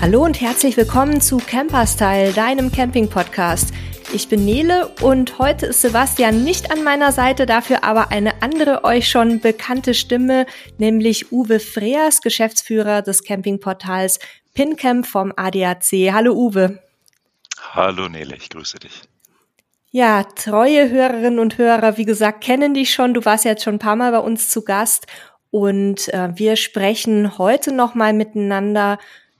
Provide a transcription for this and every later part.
Hallo und herzlich willkommen zu Camperstyle, deinem Camping-Podcast. Ich bin Nele und heute ist Sebastian nicht an meiner Seite, dafür aber eine andere euch schon bekannte Stimme, nämlich Uwe Freers, Geschäftsführer des Campingportals PinCamp vom ADAC. Hallo Uwe. Hallo Nele, ich grüße dich. Ja, treue Hörerinnen und Hörer, wie gesagt, kennen dich schon. Du warst jetzt schon ein paar Mal bei uns zu Gast und äh, wir sprechen heute nochmal miteinander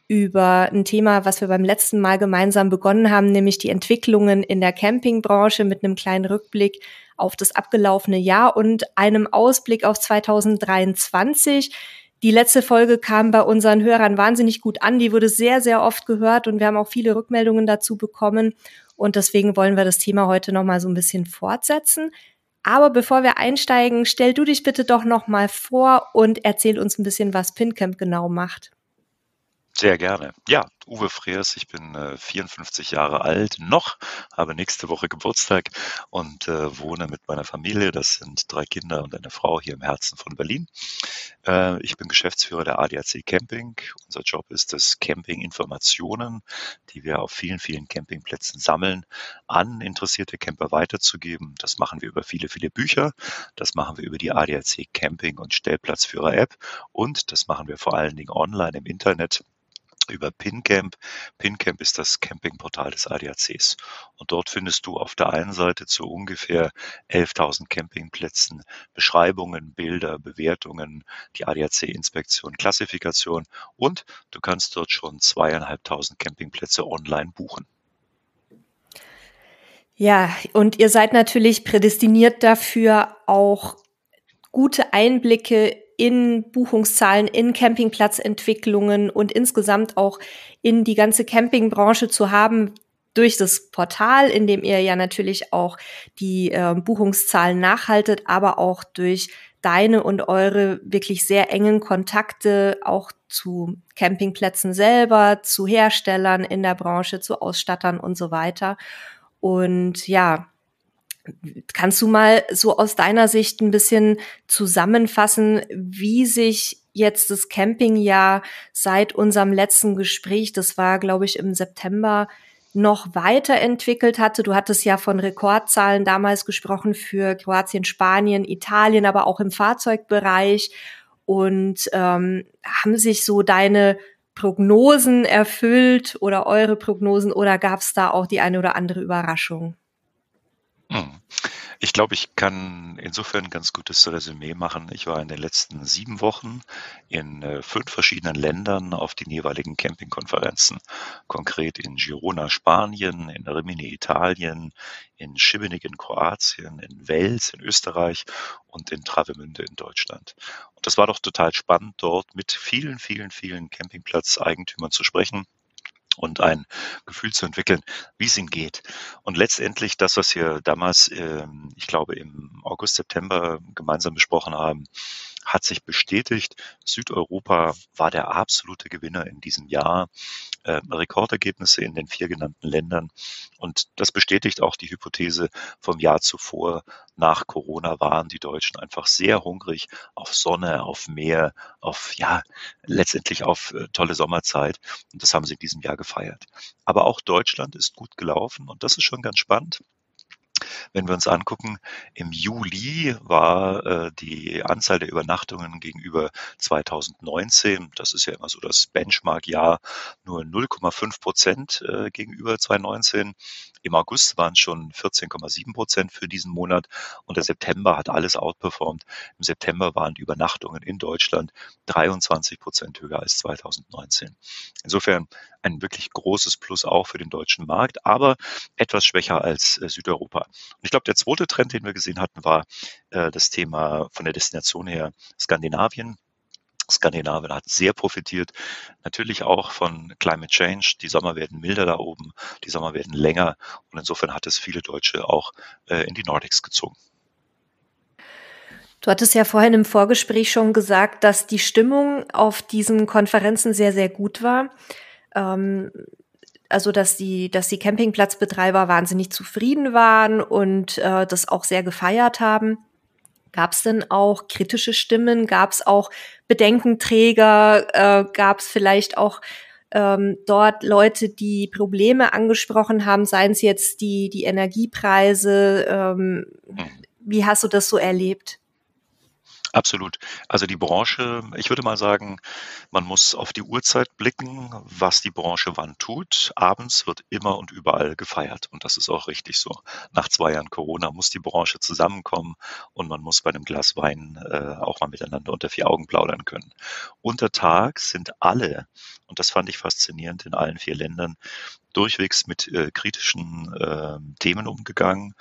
über ein Thema, was wir beim letzten Mal gemeinsam begonnen haben, nämlich die Entwicklungen in der Campingbranche mit einem kleinen Rückblick auf das abgelaufene Jahr und einem Ausblick auf 2023. Die letzte Folge kam bei unseren Hörern wahnsinnig gut an. Die wurde sehr, sehr oft gehört und wir haben auch viele Rückmeldungen dazu bekommen. Und deswegen wollen wir das Thema heute nochmal so ein bisschen fortsetzen. Aber bevor wir einsteigen, stell du dich bitte doch nochmal vor und erzähl uns ein bisschen, was PinCamp genau macht. Sehr gerne. Ja, Uwe Freers, ich bin äh, 54 Jahre alt noch, habe nächste Woche Geburtstag und äh, wohne mit meiner Familie, das sind drei Kinder und eine Frau hier im Herzen von Berlin. Äh, ich bin Geschäftsführer der ADAC Camping. Unser Job ist es, Camping-Informationen, die wir auf vielen, vielen Campingplätzen sammeln, an interessierte Camper weiterzugeben. Das machen wir über viele, viele Bücher. Das machen wir über die ADAC Camping und Stellplatzführer App und das machen wir vor allen Dingen online im Internet über PinCamp. PinCamp ist das Campingportal des ADACs. Und dort findest du auf der einen Seite zu ungefähr 11.000 Campingplätzen Beschreibungen, Bilder, Bewertungen, die ADAC-Inspektion, Klassifikation und du kannst dort schon zweieinhalbtausend Campingplätze online buchen. Ja, und ihr seid natürlich prädestiniert dafür, auch gute Einblicke in Buchungszahlen, in Campingplatzentwicklungen und insgesamt auch in die ganze Campingbranche zu haben durch das Portal, in dem ihr ja natürlich auch die äh, Buchungszahlen nachhaltet, aber auch durch deine und eure wirklich sehr engen Kontakte auch zu Campingplätzen selber, zu Herstellern in der Branche, zu Ausstattern und so weiter. Und ja, Kannst du mal so aus deiner Sicht ein bisschen zusammenfassen, wie sich jetzt das Campingjahr seit unserem letzten Gespräch, das war, glaube ich, im September, noch weiterentwickelt hatte. Du hattest ja von Rekordzahlen damals gesprochen für Kroatien, Spanien, Italien, aber auch im Fahrzeugbereich. Und ähm, haben sich so deine Prognosen erfüllt oder eure Prognosen oder gab es da auch die eine oder andere Überraschung? Mhm. Ich glaube, ich kann insofern ein ganz gutes Resümee machen. Ich war in den letzten sieben Wochen in äh, fünf verschiedenen Ländern auf den jeweiligen Campingkonferenzen. Konkret in Girona, Spanien, in Rimini, Italien, in Šibenik in Kroatien, in Wels in Österreich und in Travemünde in Deutschland. Und das war doch total spannend, dort mit vielen, vielen, vielen Campingplatzeigentümern zu sprechen und ein Gefühl zu entwickeln, wie es ihnen geht. Und letztendlich das, was wir damals, ähm, ich glaube, im August, September gemeinsam besprochen haben, hat sich bestätigt. Südeuropa war der absolute Gewinner in diesem Jahr. Äh, Rekordergebnisse in den vier genannten Ländern. Und das bestätigt auch die Hypothese vom Jahr zuvor. Nach Corona waren die Deutschen einfach sehr hungrig auf Sonne, auf Meer, auf, ja, letztendlich auf äh, tolle Sommerzeit. Und das haben sie in diesem Jahr gefeiert. Aber auch Deutschland ist gut gelaufen und das ist schon ganz spannend. Wenn wir uns angucken, im Juli war äh, die Anzahl der Übernachtungen gegenüber 2019, das ist ja immer so das Benchmark-Jahr, nur 0,5 Prozent äh, gegenüber 2019. Im August waren es schon 14,7 Prozent für diesen Monat und der September hat alles outperformed. Im September waren die Übernachtungen in Deutschland 23 Prozent höher als 2019. Insofern ein wirklich großes Plus auch für den deutschen Markt, aber etwas schwächer als äh, Südeuropa. Und ich glaube, der zweite Trend, den wir gesehen hatten, war äh, das Thema von der Destination her Skandinavien. Skandinavien hat sehr profitiert, natürlich auch von Climate Change. Die Sommer werden milder da oben, die Sommer werden länger und insofern hat es viele Deutsche auch äh, in die Nordics gezogen. Du hattest ja vorhin im Vorgespräch schon gesagt, dass die Stimmung auf diesen Konferenzen sehr, sehr gut war. Ähm, also dass die, dass die Campingplatzbetreiber wahnsinnig zufrieden waren und äh, das auch sehr gefeiert haben. Gab es denn auch kritische Stimmen? Gab es auch Bedenkenträger? Äh, Gab es vielleicht auch ähm, dort Leute, die Probleme angesprochen haben, seien es jetzt die, die Energiepreise. Ähm, mhm. wie hast du das so erlebt? Absolut. Also die Branche, ich würde mal sagen, man muss auf die Uhrzeit blicken, was die Branche wann tut. Abends wird immer und überall gefeiert und das ist auch richtig so. Nach zwei Jahren Corona muss die Branche zusammenkommen und man muss bei einem Glas Wein äh, auch mal miteinander unter vier Augen plaudern können. Untertags sind alle, und das fand ich faszinierend in allen vier Ländern, durchwegs mit äh, kritischen äh, Themen umgegangen,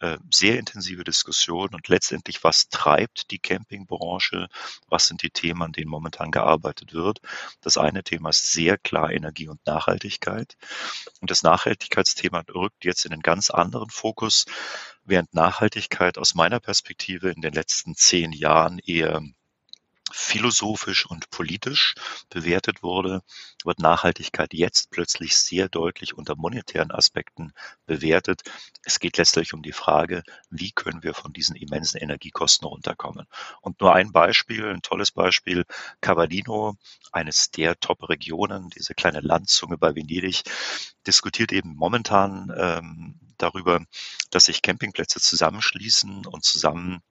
äh, sehr intensive Diskussionen und letztendlich, was treibt die Campingbranche, was sind die Themen, an denen momentan gearbeitet wird. Das eine Thema ist sehr klar Energie und Nachhaltigkeit. Und das Nachhaltigkeitsthema rückt jetzt in einen ganz anderen Fokus, während Nachhaltigkeit aus meiner Perspektive in den letzten zehn Jahren eher philosophisch und politisch bewertet wurde, wird Nachhaltigkeit jetzt plötzlich sehr deutlich unter monetären Aspekten bewertet. Es geht letztlich um die Frage, wie können wir von diesen immensen Energiekosten runterkommen. Und nur ein Beispiel, ein tolles Beispiel, Cavallino, eines der Top-Regionen, diese kleine Landzunge bei Venedig, diskutiert eben momentan ähm, darüber, dass sich Campingplätze zusammenschließen und zusammen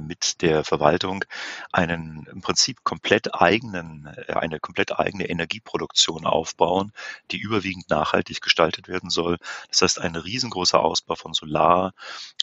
mit der Verwaltung einen im Prinzip komplett eigenen, äh, eine komplett eigene Energieproduktion aufbauen, die überwiegend nachhaltig gestaltet werden soll. Das heißt, ein riesengroßer Ausbau von Solar,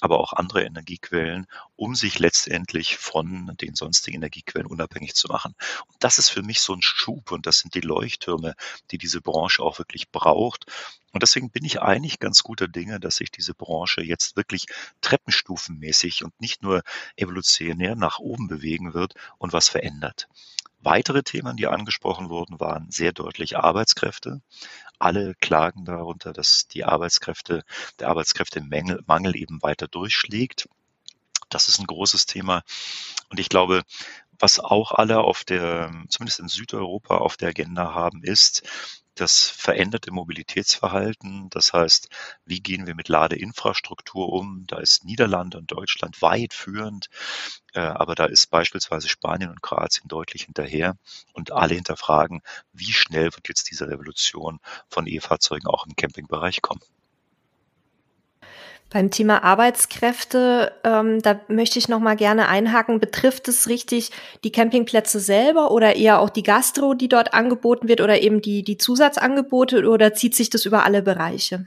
aber auch andere Energiequellen, um sich letztendlich von den sonstigen Energiequellen unabhängig zu machen. Und das ist für mich so ein Schub und das sind die Leuchttürme, die diese Branche auch wirklich braucht. Und deswegen bin ich eigentlich ganz guter Dinge, dass sich diese Branche jetzt wirklich treppenstufenmäßig und nicht nur evolutionär nach oben bewegen wird und was verändert. Weitere Themen, die angesprochen wurden, waren sehr deutlich Arbeitskräfte. Alle klagen darunter, dass die Arbeitskräfte, der Arbeitskräftemangel eben weiter durchschlägt. Das ist ein großes Thema. Und ich glaube, was auch alle auf der, zumindest in Südeuropa auf der Agenda haben, ist, das veränderte Mobilitätsverhalten. Das heißt, wie gehen wir mit Ladeinfrastruktur um? Da ist Niederlande und Deutschland weit führend, äh, aber da ist beispielsweise Spanien und Kroatien deutlich hinterher und alle hinterfragen, wie schnell wird jetzt diese Revolution von E-Fahrzeugen auch im Campingbereich kommen. Beim Thema Arbeitskräfte, ähm, da möchte ich noch mal gerne einhaken. Betrifft es richtig die Campingplätze selber oder eher auch die Gastro, die dort angeboten wird oder eben die, die Zusatzangebote oder zieht sich das über alle Bereiche?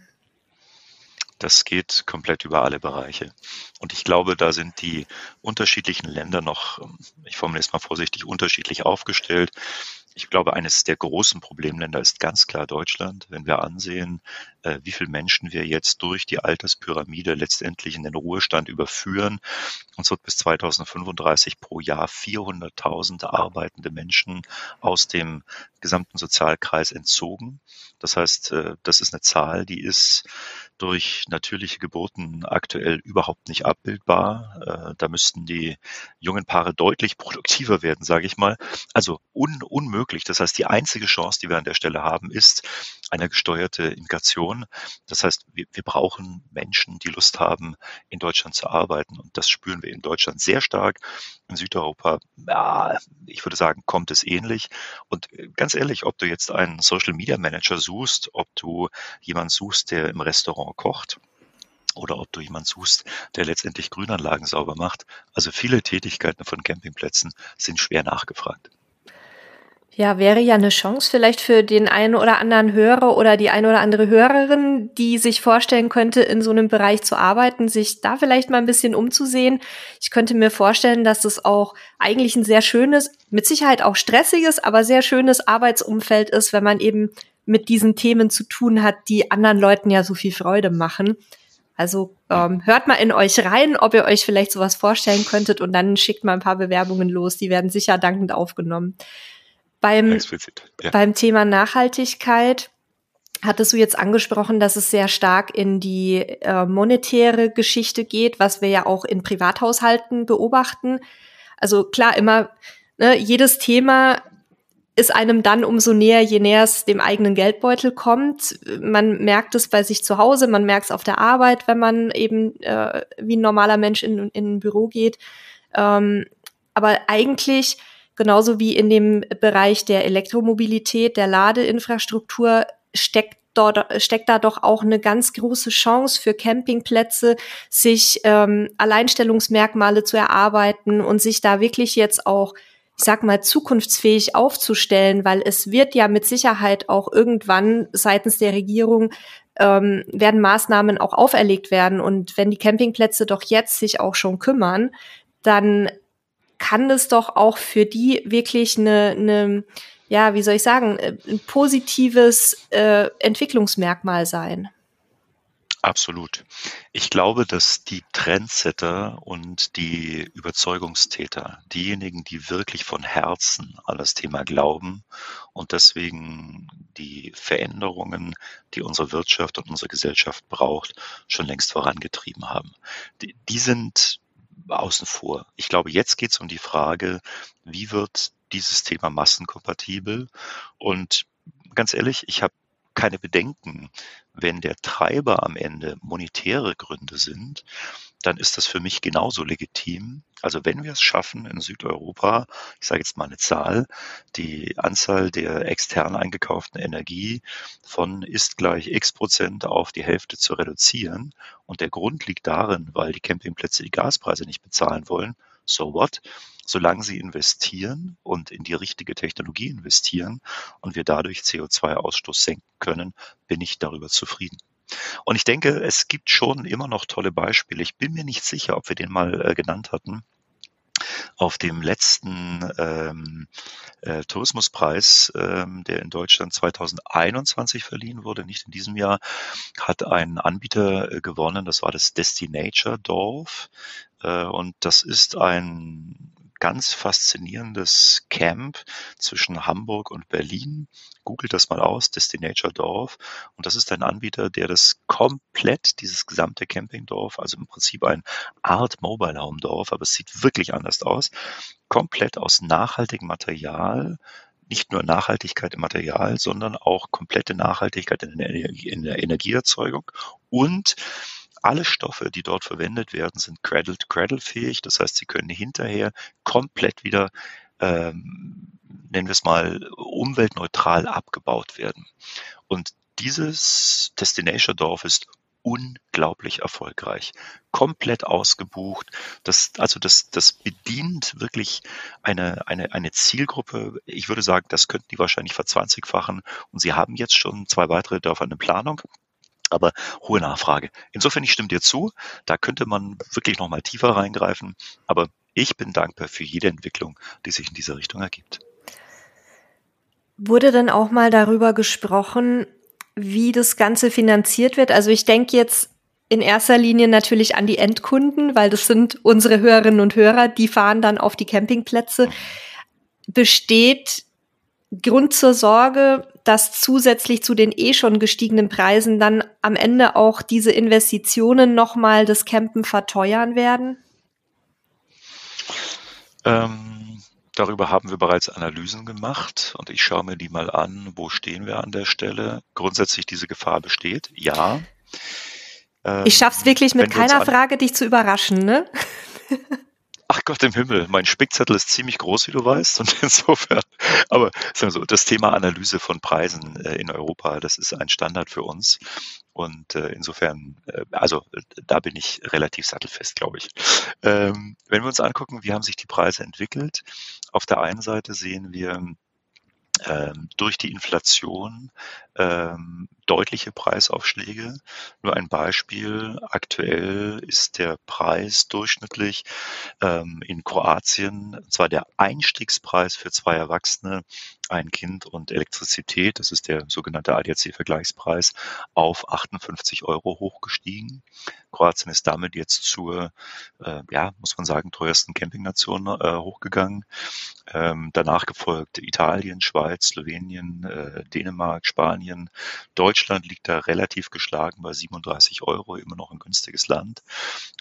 Das geht komplett über alle Bereiche. Und ich glaube, da sind die unterschiedlichen Länder noch, ich formuliere es mal vorsichtig, unterschiedlich aufgestellt. Ich glaube, eines der großen Problemländer ist ganz klar Deutschland. Wenn wir ansehen, wie viele Menschen wir jetzt durch die Alterspyramide letztendlich in den Ruhestand überführen. Uns wird bis 2035 pro Jahr 400.000 arbeitende Menschen aus dem gesamten Sozialkreis entzogen. Das heißt, äh, das ist eine Zahl, die ist durch natürliche Geburten aktuell überhaupt nicht abbildbar. Äh, da müssten die jungen Paare deutlich produktiver werden, sage ich mal. Also un unmöglich. Das heißt, die einzige Chance, die wir an der Stelle haben, ist eine gesteuerte Immigration. Das heißt, wir, wir brauchen Menschen, die Lust haben, in Deutschland zu arbeiten. Und das spüren wir in Deutschland sehr stark. In Südeuropa, ja, ich würde sagen, kommt es ähnlich. Und äh, ganz ehrlich, ob du jetzt einen Social Media Manager suchst, ob du jemanden suchst, der im Restaurant kocht, oder ob du jemanden suchst, der letztendlich Grünanlagen sauber macht. Also viele Tätigkeiten von Campingplätzen sind schwer nachgefragt. Ja, wäre ja eine Chance vielleicht für den einen oder anderen Hörer oder die eine oder andere Hörerin, die sich vorstellen könnte, in so einem Bereich zu arbeiten, sich da vielleicht mal ein bisschen umzusehen. Ich könnte mir vorstellen, dass es auch eigentlich ein sehr schönes, mit Sicherheit auch stressiges, aber sehr schönes Arbeitsumfeld ist, wenn man eben mit diesen Themen zu tun hat, die anderen Leuten ja so viel Freude machen. Also ähm, hört mal in euch rein, ob ihr euch vielleicht sowas vorstellen könntet und dann schickt mal ein paar Bewerbungen los. Die werden sicher dankend aufgenommen. Beim, ja. beim Thema Nachhaltigkeit hattest du jetzt angesprochen, dass es sehr stark in die äh, monetäre Geschichte geht, was wir ja auch in Privathaushalten beobachten. Also klar, immer ne, jedes Thema ist einem dann umso näher, je näher es dem eigenen Geldbeutel kommt. Man merkt es bei sich zu Hause, man merkt es auf der Arbeit, wenn man eben äh, wie ein normaler Mensch in, in ein Büro geht. Ähm, aber eigentlich genauso wie in dem Bereich der Elektromobilität, der Ladeinfrastruktur steckt dort steckt da doch auch eine ganz große Chance für Campingplätze, sich ähm, Alleinstellungsmerkmale zu erarbeiten und sich da wirklich jetzt auch ich sag mal, zukunftsfähig aufzustellen, weil es wird ja mit Sicherheit auch irgendwann seitens der Regierung ähm, werden Maßnahmen auch auferlegt werden. Und wenn die Campingplätze doch jetzt sich auch schon kümmern, dann kann das doch auch für die wirklich eine, eine ja, wie soll ich sagen, ein positives äh, Entwicklungsmerkmal sein. Absolut. Ich glaube, dass die Trendsetter und die Überzeugungstäter, diejenigen, die wirklich von Herzen an das Thema glauben und deswegen die Veränderungen, die unsere Wirtschaft und unsere Gesellschaft braucht, schon längst vorangetrieben haben. Die, die sind außen vor. Ich glaube, jetzt geht es um die Frage, wie wird dieses Thema massenkompatibel? Und ganz ehrlich, ich habe keine Bedenken. Wenn der Treiber am Ende monetäre Gründe sind, dann ist das für mich genauso legitim. Also wenn wir es schaffen, in Südeuropa, ich sage jetzt mal eine Zahl, die Anzahl der extern eingekauften Energie von ist gleich x Prozent auf die Hälfte zu reduzieren und der Grund liegt darin, weil die Campingplätze die Gaspreise nicht bezahlen wollen, so what? Solange sie investieren und in die richtige Technologie investieren und wir dadurch CO2-Ausstoß senken können, bin ich darüber zufrieden. Und ich denke, es gibt schon immer noch tolle Beispiele. Ich bin mir nicht sicher, ob wir den mal äh, genannt hatten auf dem letzten ähm, äh, Tourismuspreis, ähm, der in Deutschland 2021 verliehen wurde, nicht in diesem Jahr, hat ein Anbieter äh, gewonnen. Das war das Destinature Dorf. Äh, und das ist ein ganz faszinierendes Camp zwischen Hamburg und Berlin. Googelt das mal aus, Destinature Dorf. Und das ist ein Anbieter, der das komplett, dieses gesamte Campingdorf, also im Prinzip ein Art Mobile Home Dorf, aber es sieht wirklich anders aus, komplett aus nachhaltigem Material nicht nur Nachhaltigkeit im Material, sondern auch komplette Nachhaltigkeit in der, Energieerzeugung und alle Stoffe, die dort verwendet werden, sind Cradle-to-Cradle-fähig. Das heißt, sie können hinterher komplett wieder, ähm, nennen wir es mal, umweltneutral abgebaut werden. Und dieses Destination Dorf ist unglaublich erfolgreich, komplett ausgebucht. Das, also das, das bedient wirklich eine, eine, eine Zielgruppe. Ich würde sagen, das könnten die wahrscheinlich verzwanzigfachen. Und sie haben jetzt schon zwei weitere Dörfer in Planung aber hohe Nachfrage. Insofern, ich stimme dir zu, da könnte man wirklich nochmal tiefer reingreifen, aber ich bin dankbar für jede Entwicklung, die sich in dieser Richtung ergibt. Wurde denn auch mal darüber gesprochen, wie das Ganze finanziert wird? Also ich denke jetzt in erster Linie natürlich an die Endkunden, weil das sind unsere Hörerinnen und Hörer, die fahren dann auf die Campingplätze. Besteht Grund zur Sorge, dass zusätzlich zu den eh schon gestiegenen Preisen dann am Ende auch diese Investitionen nochmal das Campen verteuern werden? Ähm, darüber haben wir bereits Analysen gemacht und ich schaue mir die mal an, wo stehen wir an der Stelle. Grundsätzlich diese Gefahr besteht, ja. Ähm, ich schaff's wirklich mit keiner Frage, dich zu überraschen, ne? Ach Gott im Himmel, mein Spickzettel ist ziemlich groß, wie du weißt. Und insofern, aber sagen wir so, das Thema Analyse von Preisen äh, in Europa, das ist ein Standard für uns. Und äh, insofern, äh, also da bin ich relativ sattelfest, glaube ich. Ähm, wenn wir uns angucken, wie haben sich die Preise entwickelt, auf der einen Seite sehen wir durch die Inflation ähm, deutliche Preisaufschläge. Nur ein Beispiel. Aktuell ist der Preis durchschnittlich ähm, in Kroatien, zwar der Einstiegspreis für zwei Erwachsene, ein Kind und Elektrizität, das ist der sogenannte ADAC-Vergleichspreis, auf 58 Euro hochgestiegen. Kroatien ist damit jetzt zur, äh, ja, muss man sagen, teuersten Campingnation äh, hochgegangen. Ähm, danach gefolgt Italien, Schweiz, Slowenien, äh, Dänemark, Spanien. Deutschland liegt da relativ geschlagen bei 37 Euro, immer noch ein günstiges Land.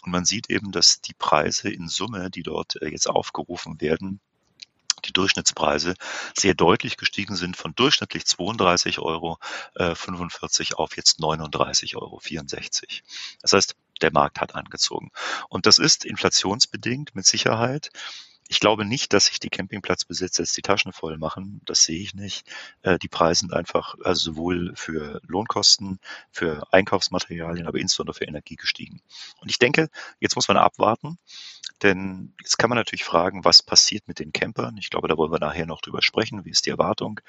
Und man sieht eben, dass die Preise in Summe, die dort äh, jetzt aufgerufen werden, die Durchschnittspreise sehr deutlich gestiegen sind von durchschnittlich 32 Euro äh, 45 auf jetzt 39 Euro 64. Das heißt, der Markt hat angezogen. Und das ist inflationsbedingt mit Sicherheit. Ich glaube nicht, dass sich die Campingplatzbesitzer jetzt die Taschen voll machen. Das sehe ich nicht. Äh, die Preise sind einfach also sowohl für Lohnkosten, für Einkaufsmaterialien, aber insbesondere für Energie gestiegen. Und ich denke, jetzt muss man abwarten, denn jetzt kann man natürlich fragen, was passiert mit den Campern? Ich glaube, da wollen wir nachher noch drüber sprechen. Wie ist die Erwartung?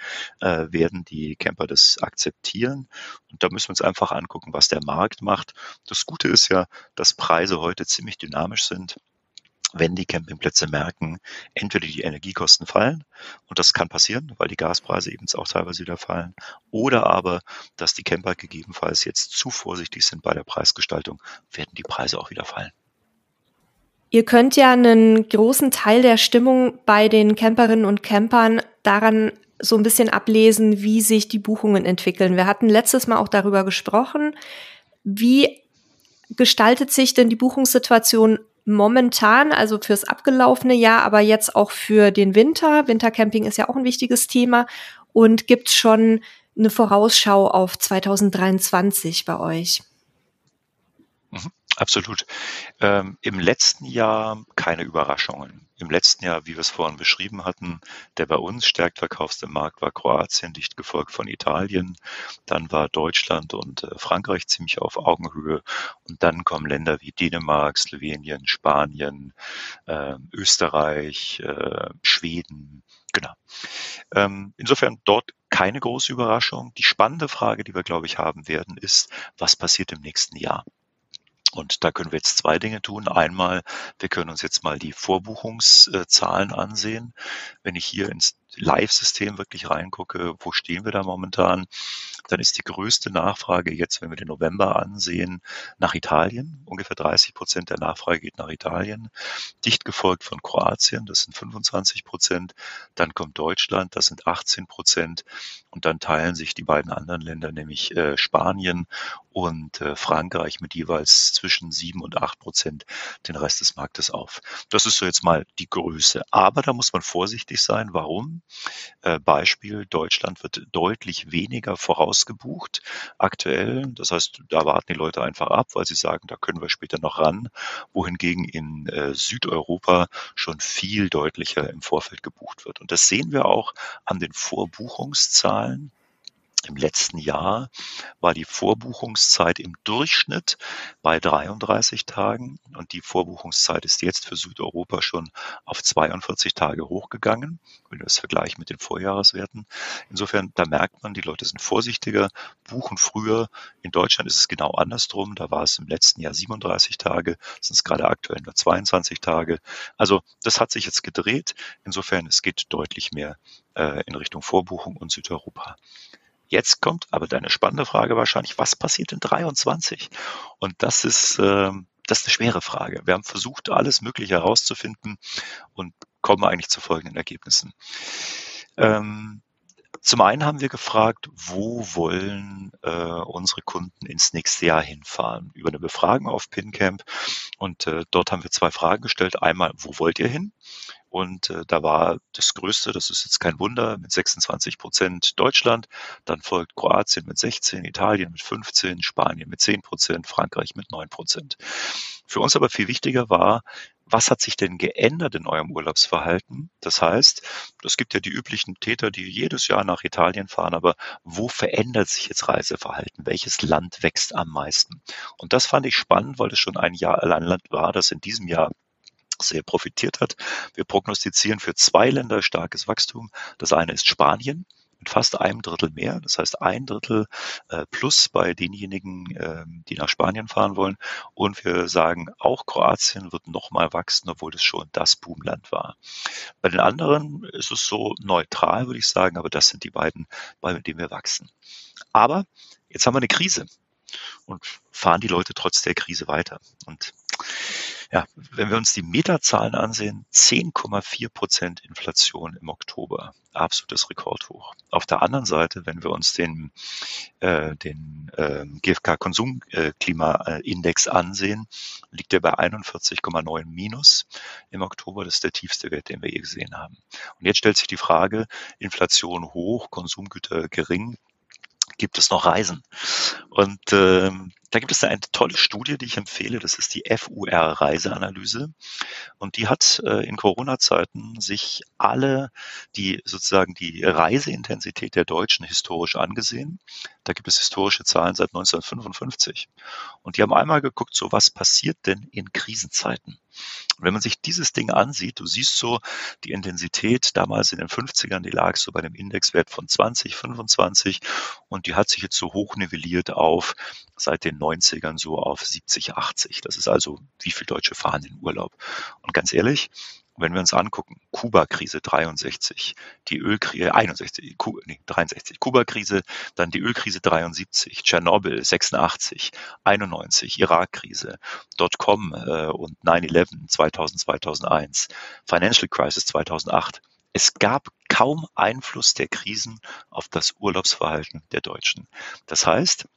Äh, werden die Camper das akzeptieren? Und da müssen wir uns einfach angucken, was der Markt macht. Das Gute ist ja, dass Preise heute ziemlich dynamisch sind wenn die Campingplätze merken, entweder die Energiekosten fallen, und das kann passieren, weil die Gaspreise eben auch teilweise wieder fallen, oder aber, dass die Camper gegebenenfalls jetzt zu vorsichtig sind bei der Preisgestaltung, werden die Preise auch wieder fallen. Ihr könnt ja einen großen Teil der Stimmung bei den Camperinnen und Campern daran so ein bisschen ablesen, wie sich die Buchungen entwickeln. Wir hatten letztes Mal auch darüber gesprochen. Wie gestaltet sich denn die Buchungssituation momentan, also fürs abgelaufene Jahr, aber jetzt auch für den Winter? Wintercamping ist ja auch ein wichtiges Thema. Und gibt schon eine Vorausschau auf 2023 bei euch? Mhm. Absolut. Ähm, Im letzten Jahr keine Überraschungen. Im letzten Jahr, wie wir es vorhin beschrieben hatten, der bei uns stärkt verkaufste Markt war Kroatien, dicht gefolgt von Italien. Dann war Deutschland und äh, Frankreich ziemlich auf Augenhöhe. Und dann kommen Länder wie Dänemark, Slowenien, Spanien, äh, Österreich, äh, Schweden. Genau. Ähm, insofern dort keine große Überraschung. Die spannende Frage, die wir, glaube ich, haben werden, ist, was passiert im nächsten Jahr? Und da können wir jetzt zwei Dinge tun. Einmal, wir können uns jetzt mal die Vorbuchungszahlen ansehen. Wenn ich hier ins Live-System wirklich reingucke, wo stehen wir da momentan, dann ist die größte Nachfrage jetzt, wenn wir den November ansehen, nach Italien. Ungefähr 30 Prozent der Nachfrage geht nach Italien. Dicht gefolgt von Kroatien, das sind 25 Prozent. Dann kommt Deutschland, das sind 18 Prozent. Und dann teilen sich die beiden anderen Länder, nämlich äh, Spanien und äh, Frankreich mit jeweils zwischen sieben und acht Prozent den Rest des Marktes auf. Das ist so jetzt mal die Größe. Aber da muss man vorsichtig sein. Warum? Äh, Beispiel, Deutschland wird deutlich weniger vorausgebucht aktuell. Das heißt, da warten die Leute einfach ab, weil sie sagen, da können wir später noch ran. Wohingegen in äh, Südeuropa schon viel deutlicher im Vorfeld gebucht wird. Und das sehen wir auch an den Vorbuchungszahlen. Im letzten Jahr war die Vorbuchungszeit im Durchschnitt bei 33 Tagen und die Vorbuchungszeit ist jetzt für Südeuropa schon auf 42 Tage hochgegangen, wenn wir das vergleichen mit den Vorjahreswerten. Insofern, da merkt man, die Leute sind vorsichtiger, buchen früher. In Deutschland ist es genau andersrum. Da war es im letzten Jahr 37 Tage, sind es gerade aktuell nur 22 Tage. Also das hat sich jetzt gedreht. Insofern, es geht deutlich mehr äh, in Richtung Vorbuchung und Südeuropa. Jetzt kommt aber deine spannende Frage wahrscheinlich, was passiert in 23? Und das ist, äh, das ist eine schwere Frage. Wir haben versucht, alles Mögliche herauszufinden und kommen eigentlich zu folgenden Ergebnissen. Ähm, zum einen haben wir gefragt, wo wollen äh, unsere Kunden ins nächste Jahr hinfahren? Über eine Befragung auf PinCamp. Und äh, dort haben wir zwei Fragen gestellt. Einmal, wo wollt ihr hin? Und äh, da war das Größte, das ist jetzt kein Wunder, mit 26 Prozent Deutschland. Dann folgt Kroatien mit 16, Italien mit 15, Spanien mit 10 Prozent, Frankreich mit 9 Prozent. Für uns aber viel wichtiger war, was hat sich denn geändert in eurem Urlaubsverhalten? Das heißt, es gibt ja die üblichen Täter, die jedes Jahr nach Italien fahren, aber wo verändert sich jetzt Reiseverhalten? Welches Land wächst am meisten? Und das fand ich spannend, weil es schon ein Jahr ein Land war, das in diesem Jahr sehr profitiert hat. Wir prognostizieren für zwei Länder starkes Wachstum. Das eine ist Spanien mit fast einem Drittel mehr. Das heißt ein Drittel äh, plus bei denjenigen, äh, die nach Spanien fahren wollen. Und wir sagen, auch Kroatien wird nochmal wachsen, obwohl es schon das Boomland war. Bei den anderen ist es so neutral, würde ich sagen, aber das sind die beiden, bei denen wir wachsen. Aber jetzt haben wir eine Krise und fahren die Leute trotz der Krise weiter. Und ja, wenn wir uns die Metazahlen ansehen, 10,4 Prozent Inflation im Oktober, absolutes Rekordhoch. Auf der anderen Seite, wenn wir uns den, äh, den äh, GfK-Konsumklimaindex ansehen, liegt er bei 41,9 minus im Oktober. Das ist der tiefste Wert, den wir je gesehen haben. Und jetzt stellt sich die Frage, Inflation hoch, Konsumgüter gering, gibt es noch Reisen. Und ähm, da gibt es eine tolle Studie, die ich empfehle. Das ist die FUR-Reiseanalyse. Und die hat äh, in Corona-Zeiten sich alle die sozusagen die Reiseintensität der Deutschen historisch angesehen. Da gibt es historische Zahlen seit 1955. Und die haben einmal geguckt, so was passiert denn in Krisenzeiten? Und wenn man sich dieses Ding ansieht, du siehst so die Intensität damals in den 50ern, die lag so bei einem Indexwert von 20, 25 und die hat sich jetzt so hoch nivelliert auf seit den 90ern so auf 70, 80. Das ist also, wie viele Deutsche fahren in Urlaub. Und ganz ehrlich, wenn wir uns angucken, Kuba-Krise 63, die Ölkrise 61, nee, 63, Kuba-Krise, dann die Ölkrise 73, Tschernobyl 86, 91, Irak-Krise, Dotcom äh, und 9-11 2000, 2001, Financial Crisis 2008. Es gab kaum Einfluss der Krisen auf das Urlaubsverhalten der Deutschen. Das heißt,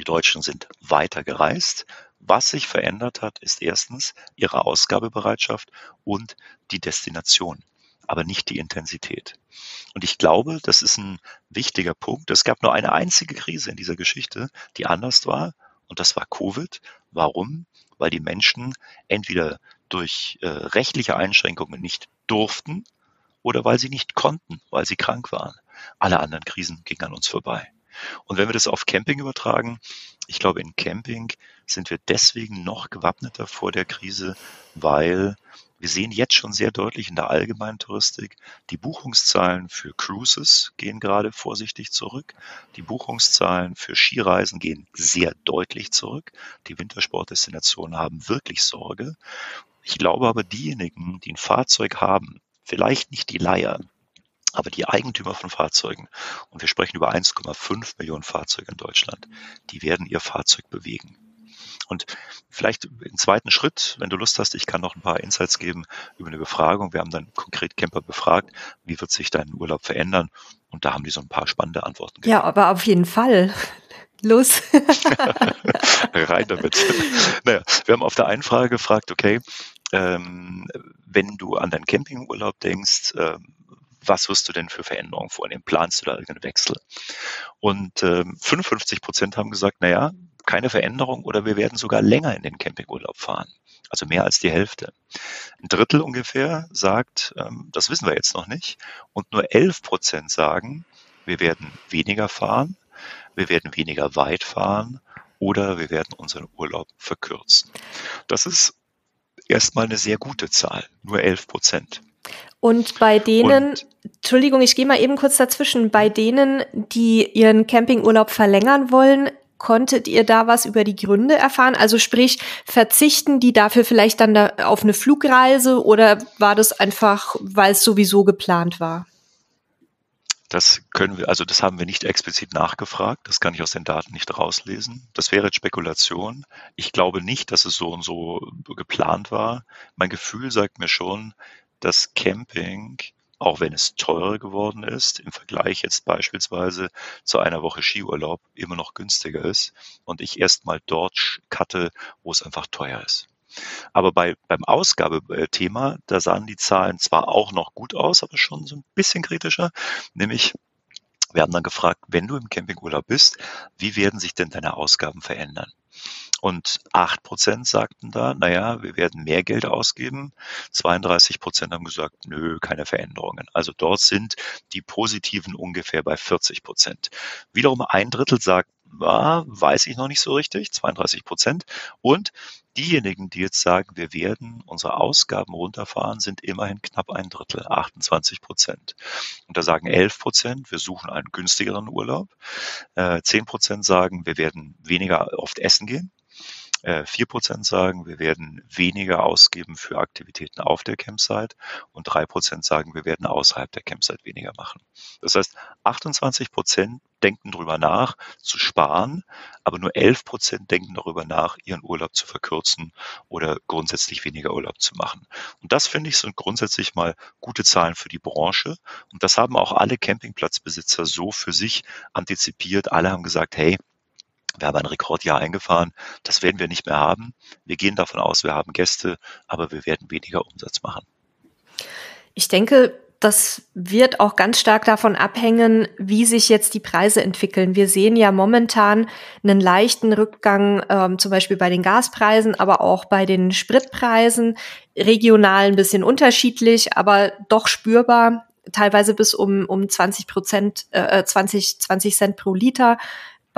die Deutschen sind weiter gereist, was sich verändert hat, ist erstens ihre Ausgabebereitschaft und die Destination, aber nicht die Intensität. Und ich glaube, das ist ein wichtiger Punkt. Es gab nur eine einzige Krise in dieser Geschichte, die anders war, und das war Covid. Warum? Weil die Menschen entweder durch äh, rechtliche Einschränkungen nicht durften oder weil sie nicht konnten, weil sie krank waren. Alle anderen Krisen gingen an uns vorbei. Und wenn wir das auf Camping übertragen, ich glaube, in Camping sind wir deswegen noch gewappneter vor der Krise, weil wir sehen jetzt schon sehr deutlich in der allgemeinen Touristik, die Buchungszahlen für Cruises gehen gerade vorsichtig zurück. Die Buchungszahlen für Skireisen gehen sehr deutlich zurück. Die Wintersportdestinationen haben wirklich Sorge. Ich glaube aber, diejenigen, die ein Fahrzeug haben, vielleicht nicht die Leier, aber die Eigentümer von Fahrzeugen, und wir sprechen über 1,5 Millionen Fahrzeuge in Deutschland, die werden ihr Fahrzeug bewegen. Und vielleicht im zweiten Schritt, wenn du Lust hast, ich kann noch ein paar Insights geben über eine Befragung. Wir haben dann konkret Camper befragt, wie wird sich dein Urlaub verändern? Und da haben die so ein paar spannende Antworten gegeben. Ja, aber auf jeden Fall. Los. Rein damit. Naja, wir haben auf der einen Frage gefragt, okay, ähm, wenn du an deinen Campingurlaub denkst, ähm, was wirst du denn für Veränderungen vornehmen? Planst du da irgendeinen Wechsel? Und ähm, 55 Prozent haben gesagt, naja, keine Veränderung oder wir werden sogar länger in den Campingurlaub fahren. Also mehr als die Hälfte. Ein Drittel ungefähr sagt, ähm, das wissen wir jetzt noch nicht. Und nur 11 Prozent sagen, wir werden weniger fahren, wir werden weniger weit fahren oder wir werden unseren Urlaub verkürzen. Das ist erstmal eine sehr gute Zahl, nur 11 Prozent. Und bei denen, und, Entschuldigung, ich gehe mal eben kurz dazwischen, bei denen, die ihren Campingurlaub verlängern wollen, konntet ihr da was über die Gründe erfahren? Also sprich, verzichten die dafür vielleicht dann da auf eine Flugreise oder war das einfach, weil es sowieso geplant war? Das können wir, also das haben wir nicht explizit nachgefragt. Das kann ich aus den Daten nicht rauslesen. Das wäre jetzt Spekulation. Ich glaube nicht, dass es so und so geplant war. Mein Gefühl sagt mir schon, dass Camping, auch wenn es teurer geworden ist, im Vergleich jetzt beispielsweise zu einer Woche Skiurlaub immer noch günstiger ist und ich erstmal dort cutte, wo es einfach teuer ist. Aber bei, beim Ausgabethema, da sahen die Zahlen zwar auch noch gut aus, aber schon so ein bisschen kritischer, nämlich wir haben dann gefragt, wenn du im Campingurlaub bist, wie werden sich denn deine Ausgaben verändern? Und acht Prozent sagten da, naja, wir werden mehr Geld ausgeben. 32 Prozent haben gesagt, nö, keine Veränderungen. Also dort sind die Positiven ungefähr bei 40 Prozent. Wiederum ein Drittel sagt, ja, weiß ich noch nicht so richtig, 32 Prozent. Und diejenigen, die jetzt sagen, wir werden unsere Ausgaben runterfahren, sind immerhin knapp ein Drittel, 28 Prozent. Und da sagen 11 Prozent, wir suchen einen günstigeren Urlaub. 10 äh, Prozent sagen, wir werden weniger oft essen gehen. Äh, vier Prozent sagen, wir werden weniger ausgeben für Aktivitäten auf der Campsite und drei Prozent sagen, wir werden außerhalb der Campsite weniger machen. Das heißt, 28 Prozent denken darüber nach, zu sparen, aber nur 11 Prozent denken darüber nach, ihren Urlaub zu verkürzen oder grundsätzlich weniger Urlaub zu machen. Und das finde ich sind grundsätzlich mal gute Zahlen für die Branche. Und das haben auch alle Campingplatzbesitzer so für sich antizipiert. Alle haben gesagt, hey, wir haben ein Rekordjahr eingefahren. Das werden wir nicht mehr haben. Wir gehen davon aus, wir haben Gäste, aber wir werden weniger Umsatz machen. Ich denke, das wird auch ganz stark davon abhängen, wie sich jetzt die Preise entwickeln. Wir sehen ja momentan einen leichten Rückgang, ähm, zum Beispiel bei den Gaspreisen, aber auch bei den Spritpreisen. Regional ein bisschen unterschiedlich, aber doch spürbar, teilweise bis um, um 20 Prozent, äh, 20, 20 Cent pro Liter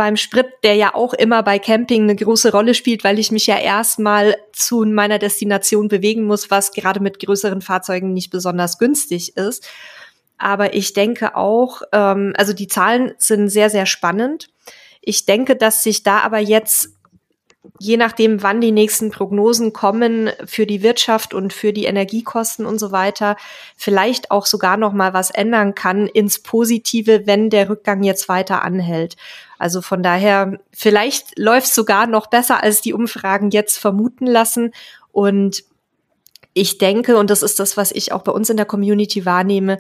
beim Sprit, der ja auch immer bei Camping eine große Rolle spielt, weil ich mich ja erstmal zu meiner Destination bewegen muss, was gerade mit größeren Fahrzeugen nicht besonders günstig ist. Aber ich denke auch, ähm, also die Zahlen sind sehr, sehr spannend. Ich denke, dass sich da aber jetzt je nachdem, wann die nächsten Prognosen kommen für die Wirtschaft und für die Energiekosten und so weiter, vielleicht auch sogar noch mal was ändern kann ins Positive, wenn der Rückgang jetzt weiter anhält. Also von daher, vielleicht läuft es sogar noch besser, als die Umfragen jetzt vermuten lassen. Und ich denke, und das ist das, was ich auch bei uns in der Community wahrnehme,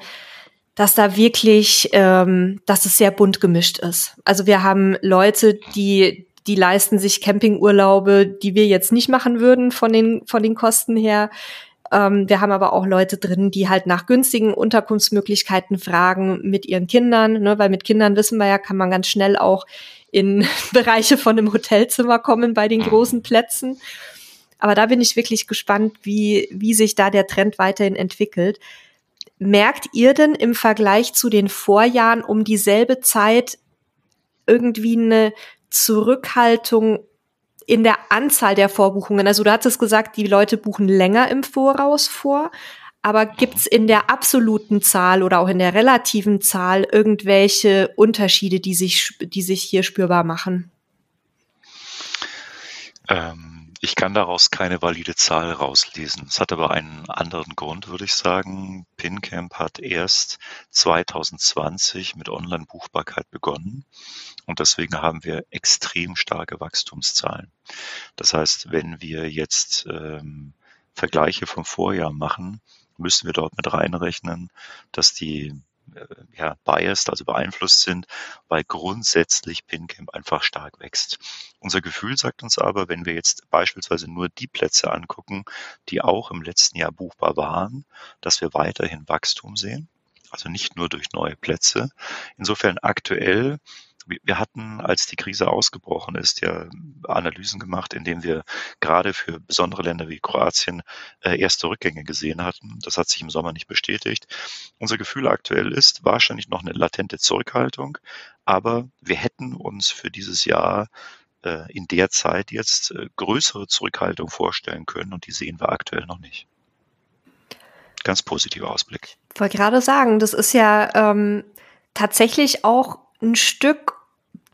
dass da wirklich, ähm, dass es sehr bunt gemischt ist. Also wir haben Leute, die die leisten sich Campingurlaube, die wir jetzt nicht machen würden von den, von den Kosten her. Ähm, wir haben aber auch Leute drin, die halt nach günstigen Unterkunftsmöglichkeiten fragen mit ihren Kindern, ne? weil mit Kindern wissen wir ja, kann man ganz schnell auch in Bereiche von einem Hotelzimmer kommen bei den mhm. großen Plätzen. Aber da bin ich wirklich gespannt, wie, wie sich da der Trend weiterhin entwickelt. Merkt ihr denn im Vergleich zu den Vorjahren um dieselbe Zeit irgendwie eine Zurückhaltung in der Anzahl der Vorbuchungen? Also du hattest gesagt, die Leute buchen länger im Voraus vor, aber gibt's in der absoluten Zahl oder auch in der relativen Zahl irgendwelche Unterschiede, die sich, die sich hier spürbar machen? Ähm ich kann daraus keine valide Zahl rauslesen. Es hat aber einen anderen Grund, würde ich sagen. PinCamp hat erst 2020 mit Online-Buchbarkeit begonnen und deswegen haben wir extrem starke Wachstumszahlen. Das heißt, wenn wir jetzt ähm, Vergleiche vom Vorjahr machen, müssen wir dort mit reinrechnen, dass die äh, ja, biased, also beeinflusst sind, weil grundsätzlich PinCamp einfach stark wächst. Unser Gefühl sagt uns aber, wenn wir jetzt beispielsweise nur die Plätze angucken, die auch im letzten Jahr buchbar waren, dass wir weiterhin Wachstum sehen. Also nicht nur durch neue Plätze. Insofern aktuell wir hatten, als die Krise ausgebrochen ist, ja Analysen gemacht, in denen wir gerade für besondere Länder wie Kroatien äh, erste Rückgänge gesehen hatten. Das hat sich im Sommer nicht bestätigt. Unser Gefühl aktuell ist wahrscheinlich noch eine latente Zurückhaltung, aber wir hätten uns für dieses Jahr äh, in der Zeit jetzt äh, größere Zurückhaltung vorstellen können und die sehen wir aktuell noch nicht. Ganz positiver Ausblick. Ich wollte gerade sagen, das ist ja ähm, tatsächlich auch ein Stück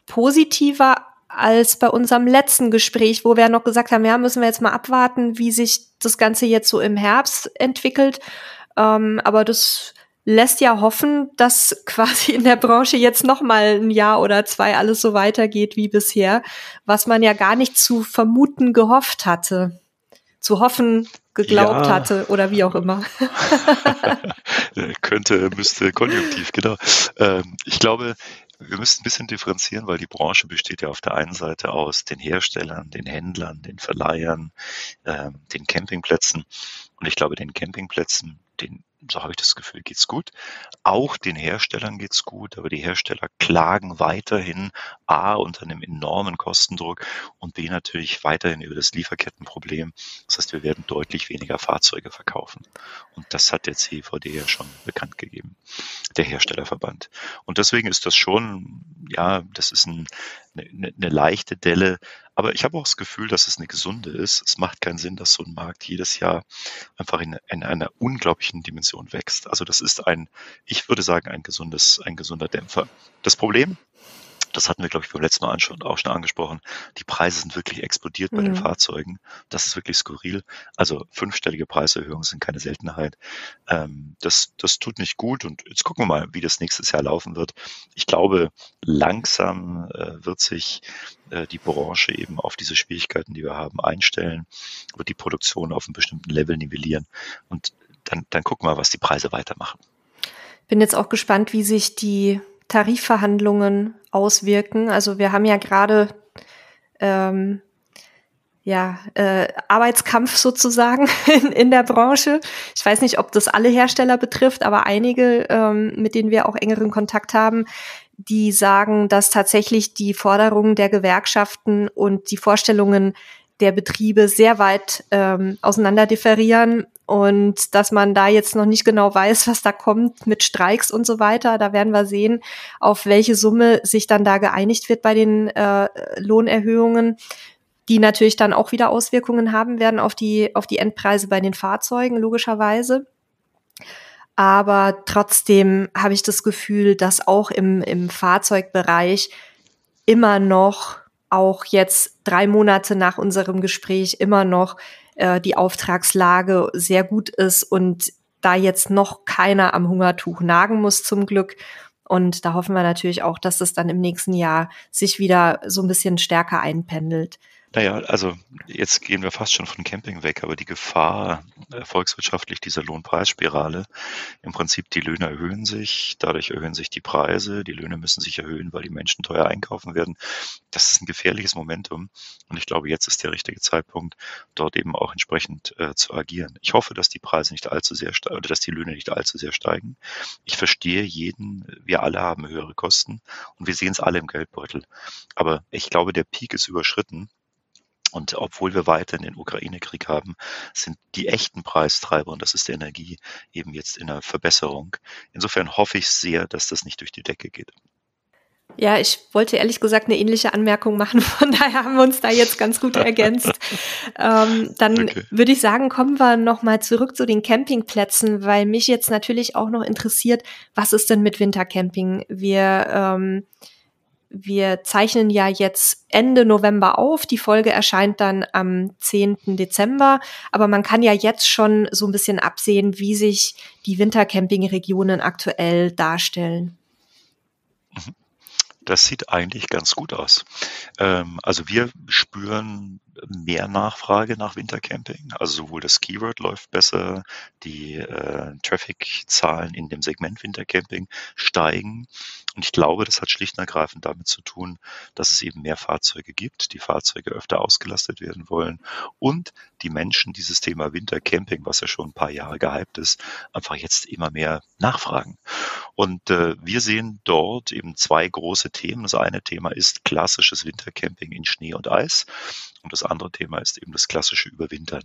positiver als bei unserem letzten Gespräch, wo wir noch gesagt haben, ja, müssen wir jetzt mal abwarten, wie sich das Ganze jetzt so im Herbst entwickelt. Ähm, aber das lässt ja hoffen, dass quasi in der Branche jetzt noch mal ein Jahr oder zwei alles so weitergeht wie bisher, was man ja gar nicht zu vermuten gehofft hatte. Zu hoffen, geglaubt ja. hatte oder wie auch immer. Könnte, müsste, konjunktiv, genau. Ähm, ich glaube, wir müssen ein bisschen differenzieren, weil die Branche besteht ja auf der einen Seite aus den Herstellern, den Händlern, den Verleihern, äh, den Campingplätzen. Und ich glaube, den Campingplätzen, den so habe ich das Gefühl, geht's gut. Auch den Herstellern geht's gut, aber die Hersteller klagen weiterhin A unter einem enormen Kostendruck und B natürlich weiterhin über das Lieferkettenproblem. Das heißt, wir werden deutlich weniger Fahrzeuge verkaufen. Und das hat der CVD ja schon bekannt gegeben, der Herstellerverband. Und deswegen ist das schon, ja, das ist ein, eine, eine leichte Delle, aber ich habe auch das Gefühl, dass es eine gesunde ist. Es macht keinen Sinn, dass so ein Markt jedes Jahr einfach in, in einer unglaublichen Dimension wächst. Also das ist ein, ich würde sagen, ein gesundes, ein gesunder Dämpfer. Das Problem, das hatten wir, glaube ich, beim letzten Mal auch schon angesprochen, die Preise sind wirklich explodiert bei mhm. den Fahrzeugen. Das ist wirklich skurril. Also fünfstellige Preiserhöhungen sind keine Seltenheit. Ähm, das, das tut nicht gut und jetzt gucken wir mal, wie das nächstes Jahr laufen wird. Ich glaube, langsam äh, wird sich äh, die Branche eben auf diese Schwierigkeiten, die wir haben, einstellen, wird die Produktion auf einem bestimmten Level nivellieren und dann, dann gucken wir, was die Preise weitermachen. Bin jetzt auch gespannt, wie sich die Tarifverhandlungen auswirken. Also wir haben ja gerade ähm, ja, äh, Arbeitskampf sozusagen in, in der Branche. Ich weiß nicht, ob das alle Hersteller betrifft, aber einige, ähm, mit denen wir auch engeren Kontakt haben, die sagen, dass tatsächlich die Forderungen der Gewerkschaften und die Vorstellungen der Betriebe sehr weit ähm, auseinander differieren und dass man da jetzt noch nicht genau weiß, was da kommt mit Streiks und so weiter. Da werden wir sehen, auf welche Summe sich dann da geeinigt wird bei den äh, Lohnerhöhungen die natürlich dann auch wieder Auswirkungen haben werden auf die, auf die Endpreise bei den Fahrzeugen, logischerweise. Aber trotzdem habe ich das Gefühl, dass auch im, im Fahrzeugbereich immer noch, auch jetzt drei Monate nach unserem Gespräch, immer noch äh, die Auftragslage sehr gut ist und da jetzt noch keiner am Hungertuch nagen muss zum Glück. Und da hoffen wir natürlich auch, dass es dann im nächsten Jahr sich wieder so ein bisschen stärker einpendelt. Naja, also jetzt gehen wir fast schon von Camping weg, aber die Gefahr äh, volkswirtschaftlich dieser Lohnpreisspirale, im Prinzip die Löhne erhöhen sich, dadurch erhöhen sich die Preise, die Löhne müssen sich erhöhen, weil die Menschen teuer einkaufen werden. Das ist ein gefährliches Momentum und ich glaube, jetzt ist der richtige Zeitpunkt, dort eben auch entsprechend äh, zu agieren. Ich hoffe, dass die Preise nicht allzu sehr oder dass die Löhne nicht allzu sehr steigen. Ich verstehe jeden, wir alle haben höhere Kosten und wir sehen es alle im Geldbeutel. Aber ich glaube, der Peak ist überschritten und obwohl wir weiter den Ukraine-Krieg haben, sind die echten Preistreiber, und das ist die Energie, eben jetzt in einer Verbesserung. Insofern hoffe ich sehr, dass das nicht durch die Decke geht. Ja, ich wollte ehrlich gesagt eine ähnliche Anmerkung machen, von daher haben wir uns da jetzt ganz gut ergänzt. ähm, dann okay. würde ich sagen, kommen wir nochmal zurück zu den Campingplätzen, weil mich jetzt natürlich auch noch interessiert, was ist denn mit Wintercamping? Wir ähm, wir zeichnen ja jetzt Ende November auf. Die Folge erscheint dann am 10. Dezember. Aber man kann ja jetzt schon so ein bisschen absehen, wie sich die Wintercamping-Regionen aktuell darstellen. Das sieht eigentlich ganz gut aus. Ähm, also wir spüren mehr Nachfrage nach Wintercamping. Also sowohl das Keyword läuft besser, die äh, Traffic-Zahlen in dem Segment Wintercamping steigen. Und ich glaube, das hat schlicht und ergreifend damit zu tun, dass es eben mehr Fahrzeuge gibt, die Fahrzeuge öfter ausgelastet werden wollen und die Menschen dieses Thema Wintercamping, was ja schon ein paar Jahre gehypt ist, einfach jetzt immer mehr nachfragen. Und äh, wir sehen dort eben zwei große Themen. Das eine Thema ist klassisches Wintercamping in Schnee und Eis. Und das andere Thema ist eben das klassische Überwintern.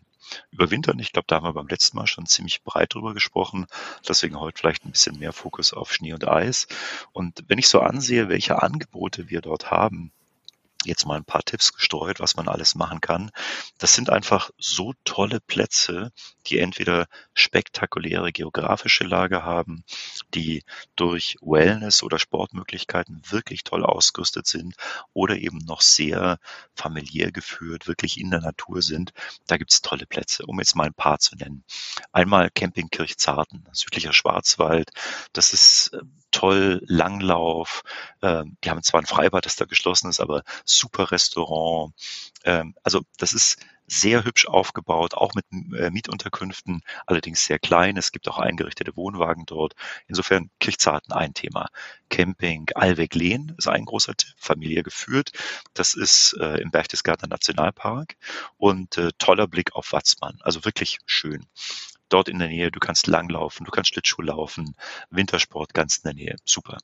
Überwintern, ich glaube, da haben wir beim letzten Mal schon ziemlich breit drüber gesprochen. Deswegen heute vielleicht ein bisschen mehr Fokus auf Schnee und Eis. Und wenn ich so ansehe, welche Angebote wir dort haben, jetzt mal ein paar Tipps gestreut, was man alles machen kann. Das sind einfach so tolle Plätze, die entweder spektakuläre geografische Lage haben, die durch Wellness oder Sportmöglichkeiten wirklich toll ausgerüstet sind oder eben noch sehr familiär geführt, wirklich in der Natur sind. Da gibt's tolle Plätze, um jetzt mal ein paar zu nennen. Einmal Camping Kirchzarten, südlicher Schwarzwald. Das ist äh, toll, Langlauf. Ähm, die haben zwar ein Freibad, das da geschlossen ist, aber super Restaurant. Ähm, also das ist sehr hübsch aufgebaut, auch mit äh, Mietunterkünften, allerdings sehr klein. Es gibt auch eingerichtete Wohnwagen dort. Insofern Kirchzarten ein Thema. Camping Alweg-Lehn ist ein großer Tipp, Familie geführt. Das ist äh, im Berchtesgadener Nationalpark und äh, toller Blick auf Watzmann. Also wirklich schön dort in der Nähe, du kannst langlaufen, du kannst Schlittschuh laufen, Wintersport ganz in der Nähe. Super.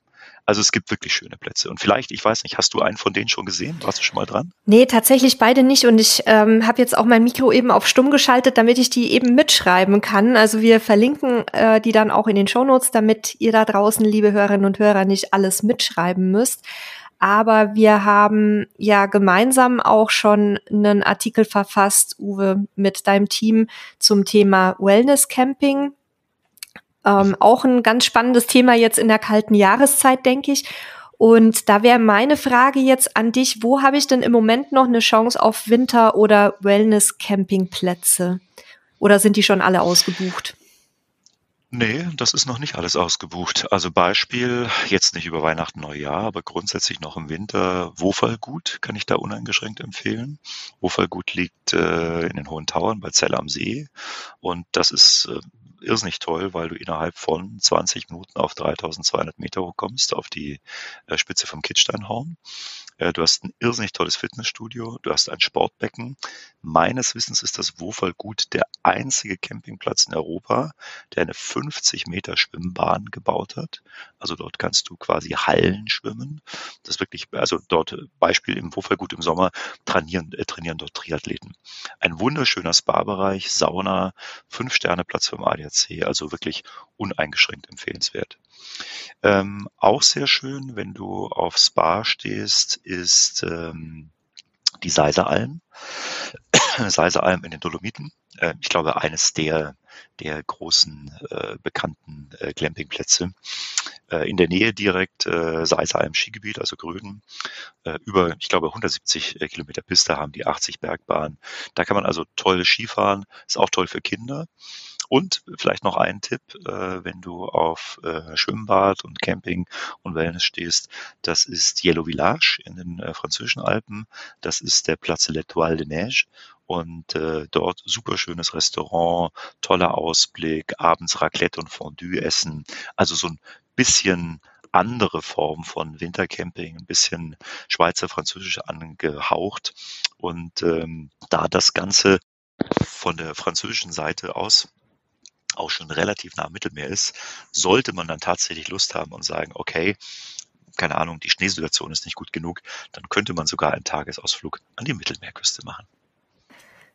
Also es gibt wirklich schöne Plätze. Und vielleicht, ich weiß nicht, hast du einen von denen schon gesehen? Warst du schon mal dran? Nee, tatsächlich beide nicht. Und ich ähm, habe jetzt auch mein Mikro eben auf stumm geschaltet, damit ich die eben mitschreiben kann. Also wir verlinken äh, die dann auch in den Shownotes, damit ihr da draußen, liebe Hörerinnen und Hörer, nicht alles mitschreiben müsst. Aber wir haben ja gemeinsam auch schon einen Artikel verfasst, Uwe, mit deinem Team zum Thema Wellness Camping. Ähm, auch ein ganz spannendes Thema jetzt in der kalten Jahreszeit, denke ich. Und da wäre meine Frage jetzt an dich, wo habe ich denn im Moment noch eine Chance auf Winter- oder Wellness-Campingplätze? Oder sind die schon alle ausgebucht? Nee, das ist noch nicht alles ausgebucht. Also Beispiel, jetzt nicht über Weihnachten, Neujahr, aber grundsätzlich noch im Winter, Wofallgut kann ich da uneingeschränkt empfehlen. Wofallgut liegt äh, in den Hohen Tauern bei Zell am See und das ist äh, irrsinnig toll, weil du innerhalb von 20 Minuten auf 3200 Meter hochkommst, auf die äh, Spitze vom Kitzsteinhorn. Äh, du hast ein irrsinnig tolles Fitnessstudio, du hast ein Sportbecken. Meines Wissens ist das Wofallgut der einzige Campingplatz in Europa, der eine 50 Meter Schwimmbahn gebaut hat. Also dort kannst du quasi Hallen schwimmen. Das wirklich, also dort Beispiel im Wofallgut im Sommer trainieren, äh, trainieren dort Triathleten. Ein wunderschöner Spa-Bereich, Sauna, Fünf-Sterne-Platz für ADAC, also wirklich uneingeschränkt empfehlenswert. Ähm, auch sehr schön, wenn du auf Spa stehst, ist ähm, die Seiseralm. Seiseralm in den Dolomiten. Äh, ich glaube, eines der, der großen äh, bekannten äh, Glampingplätze. Äh, in der Nähe direkt äh, Seiseralm Skigebiet, also Gröden. Äh, über, ich glaube, 170 äh, Kilometer Piste haben die 80 Bergbahnen. Da kann man also toll Skifahren. Ist auch toll für Kinder. Und vielleicht noch ein Tipp, äh, wenn du auf äh, Schwimmbad und Camping und Wellness stehst, das ist Yellow Village in den äh, französischen Alpen. Das ist der Platz L'Etoile de Neige und äh, dort super schönes Restaurant, toller Ausblick, abends Raclette und Fondue essen. Also so ein bisschen andere Form von Wintercamping, ein bisschen Schweizer Französisch angehaucht. Und ähm, da das Ganze von der französischen Seite aus auch schon relativ nah am Mittelmeer ist, sollte man dann tatsächlich Lust haben und sagen, okay, keine Ahnung, die Schneesituation ist nicht gut genug, dann könnte man sogar einen Tagesausflug an die Mittelmeerküste machen.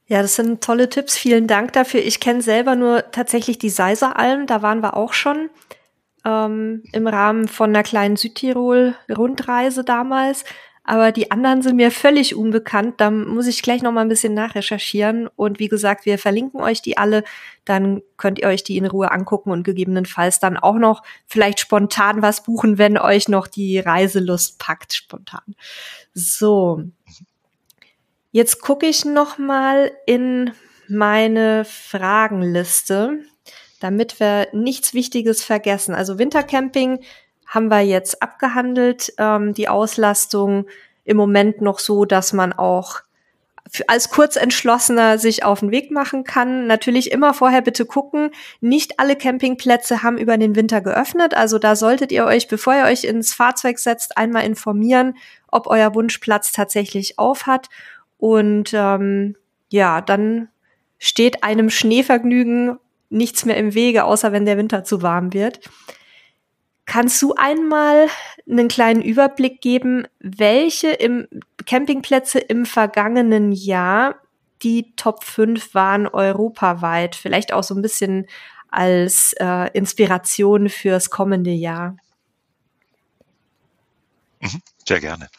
Ja, das sind tolle Tipps. Vielen Dank dafür. Ich kenne selber nur tatsächlich die Seiseralm. Da waren wir auch schon ähm, im Rahmen von einer kleinen Südtirol-Rundreise damals aber die anderen sind mir völlig unbekannt. Da muss ich gleich noch mal ein bisschen nachrecherchieren. Und wie gesagt, wir verlinken euch die alle. Dann könnt ihr euch die in Ruhe angucken und gegebenenfalls dann auch noch vielleicht spontan was buchen, wenn euch noch die Reiselust packt, spontan. So. Jetzt gucke ich noch mal in meine Fragenliste, damit wir nichts Wichtiges vergessen. Also Wintercamping haben wir jetzt abgehandelt. Ähm, die Auslastung im Moment noch so, dass man auch als Kurzentschlossener sich auf den Weg machen kann. Natürlich immer vorher bitte gucken. Nicht alle Campingplätze haben über den Winter geöffnet. Also da solltet ihr euch, bevor ihr euch ins Fahrzeug setzt, einmal informieren, ob euer Wunschplatz tatsächlich auf hat. Und ähm, ja, dann steht einem Schneevergnügen nichts mehr im Wege, außer wenn der Winter zu warm wird. Kannst du einmal einen kleinen Überblick geben, welche im Campingplätze im vergangenen Jahr die Top 5 waren europaweit? Vielleicht auch so ein bisschen als äh, Inspiration fürs kommende Jahr. Mhm, sehr gerne.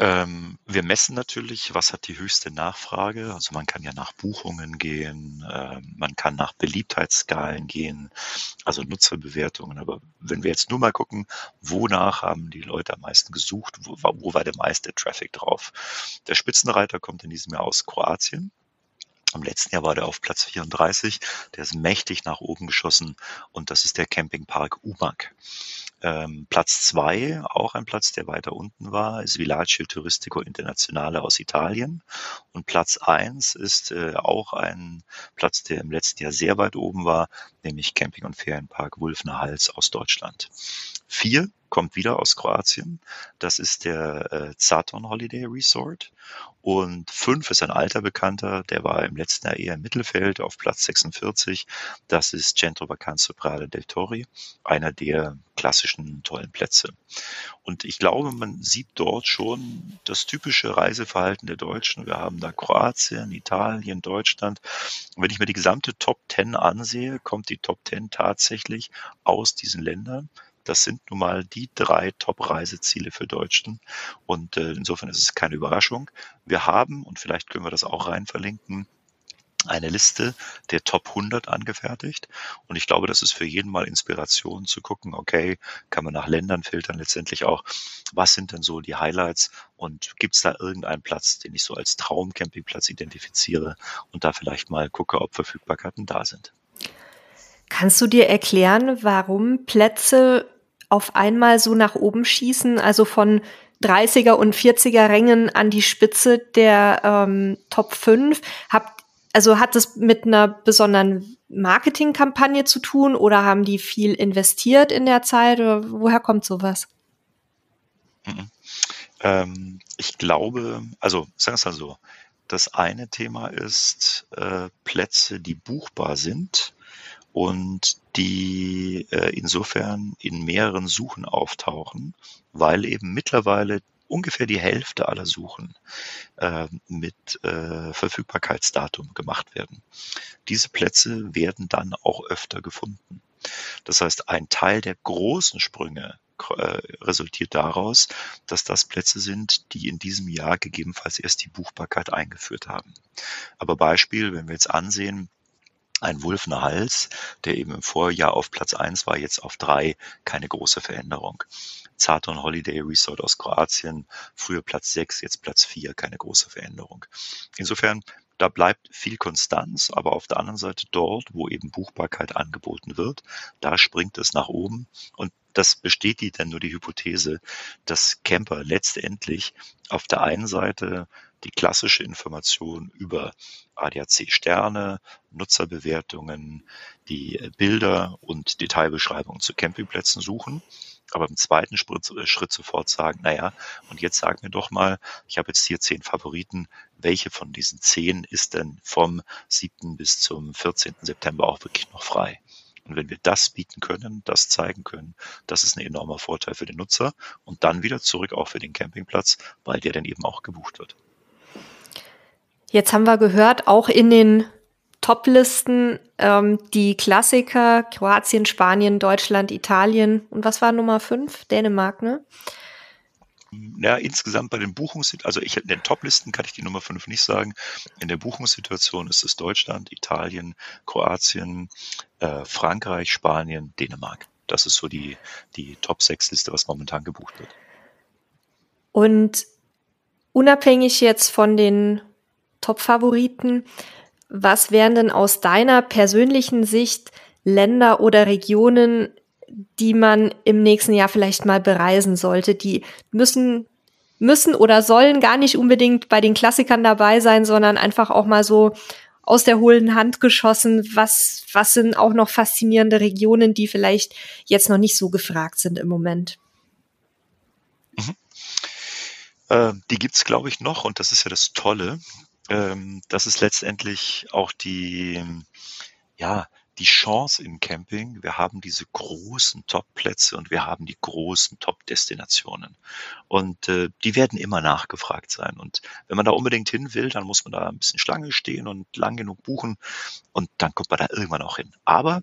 Ähm, wir messen natürlich, was hat die höchste Nachfrage. Also man kann ja nach Buchungen gehen, äh, man kann nach Beliebtheitsskalen gehen, also Nutzerbewertungen. Aber wenn wir jetzt nur mal gucken, wonach haben die Leute am meisten gesucht, wo, wo war der meiste Traffic drauf? Der Spitzenreiter kommt in diesem Jahr aus Kroatien. Im letzten Jahr war der auf Platz 34. Der ist mächtig nach oben geschossen und das ist der Campingpark Umag. Ähm, Platz zwei, auch ein Platz, der weiter unten war, ist Villaggio Turistico Internazionale aus Italien. Und Platz eins ist äh, auch ein Platz, der im letzten Jahr sehr weit oben war, nämlich Camping- und Ferienpark Wulfner Hals aus Deutschland. Vier kommt wieder aus Kroatien. Das ist der äh, Zaton Holiday Resort. Und fünf ist ein alter Bekannter, der war im letzten Jahr eher im Mittelfeld auf Platz 46. Das ist Centro Vacanze Prade del Torri, einer der klassischen tollen Plätze. Und ich glaube, man sieht dort schon das typische Reiseverhalten der Deutschen. Wir haben da Kroatien, Italien, Deutschland. Und wenn ich mir die gesamte Top 10 ansehe, kommt die Top 10 tatsächlich aus diesen Ländern. Das sind nun mal die drei Top-Reiseziele für Deutschen. Und äh, insofern ist es keine Überraschung. Wir haben, und vielleicht können wir das auch rein verlinken, eine Liste der Top 100 angefertigt. Und ich glaube, das ist für jeden mal Inspiration zu gucken, okay, kann man nach Ländern filtern letztendlich auch, was sind denn so die Highlights und gibt es da irgendeinen Platz, den ich so als Traumcampingplatz identifiziere und da vielleicht mal gucke, ob Verfügbarkeiten da sind. Kannst du dir erklären, warum Plätze auf einmal so nach oben schießen, also von 30er und 40er Rängen an die Spitze der ähm, Top 5? Habt, also hat das mit einer besonderen Marketingkampagne zu tun oder haben die viel investiert in der Zeit oder woher kommt sowas? Mhm. Ähm, ich glaube, also sagen wir es mal so, das eine Thema ist äh, Plätze, die buchbar sind und die äh, insofern in mehreren Suchen auftauchen, weil eben mittlerweile ungefähr die Hälfte aller Suchen äh, mit äh, Verfügbarkeitsdatum gemacht werden. Diese Plätze werden dann auch öfter gefunden. Das heißt, ein Teil der großen Sprünge äh, resultiert daraus, dass das Plätze sind, die in diesem Jahr gegebenenfalls erst die Buchbarkeit eingeführt haben. Aber Beispiel, wenn wir jetzt ansehen, ein Wulfner Hals, der eben im Vorjahr auf Platz eins war, jetzt auf drei, keine große Veränderung. Zaton Holiday Resort aus Kroatien, früher Platz sechs, jetzt Platz vier, keine große Veränderung. Insofern da bleibt viel Konstanz, aber auf der anderen Seite dort, wo eben Buchbarkeit angeboten wird, da springt es nach oben und das bestätigt dann nur die Hypothese, dass Camper letztendlich auf der einen Seite die klassische Information über ADAC-Sterne, Nutzerbewertungen, die Bilder und Detailbeschreibungen zu Campingplätzen suchen aber im zweiten Schritt, äh, Schritt sofort sagen, naja, und jetzt sag mir doch mal, ich habe jetzt hier zehn Favoriten, welche von diesen zehn ist denn vom 7. bis zum 14. September auch wirklich noch frei? Und wenn wir das bieten können, das zeigen können, das ist ein enormer Vorteil für den Nutzer und dann wieder zurück auch für den Campingplatz, weil der dann eben auch gebucht wird. Jetzt haben wir gehört, auch in den Top-Listen ähm, die Klassiker Kroatien, Spanien, Deutschland, Italien und was war Nummer fünf? Dänemark, ne? Ja, insgesamt bei den Buchungs, also ich in den Top-Listen kann ich die Nummer fünf nicht sagen. In der Buchungssituation ist es Deutschland, Italien, Kroatien, äh, Frankreich, Spanien, Dänemark. Das ist so die, die Top-6-Liste, was momentan gebucht wird. Und unabhängig jetzt von den Top-Favoriten, was wären denn aus deiner persönlichen Sicht Länder oder Regionen, die man im nächsten Jahr vielleicht mal bereisen sollte? Die müssen, müssen oder sollen gar nicht unbedingt bei den Klassikern dabei sein, sondern einfach auch mal so aus der hohlen Hand geschossen. Was, was sind auch noch faszinierende Regionen, die vielleicht jetzt noch nicht so gefragt sind im Moment? Mhm. Äh, die gibt's, glaube ich, noch und das ist ja das Tolle ähm, das ist letztendlich auch die, ja, die Chance im Camping. Wir haben diese großen Top-Plätze und wir haben die großen Top-Destinationen. Und äh, die werden immer nachgefragt sein. Und wenn man da unbedingt hin will, dann muss man da ein bisschen Schlange stehen und lang genug buchen. Und dann kommt man da irgendwann auch hin. Aber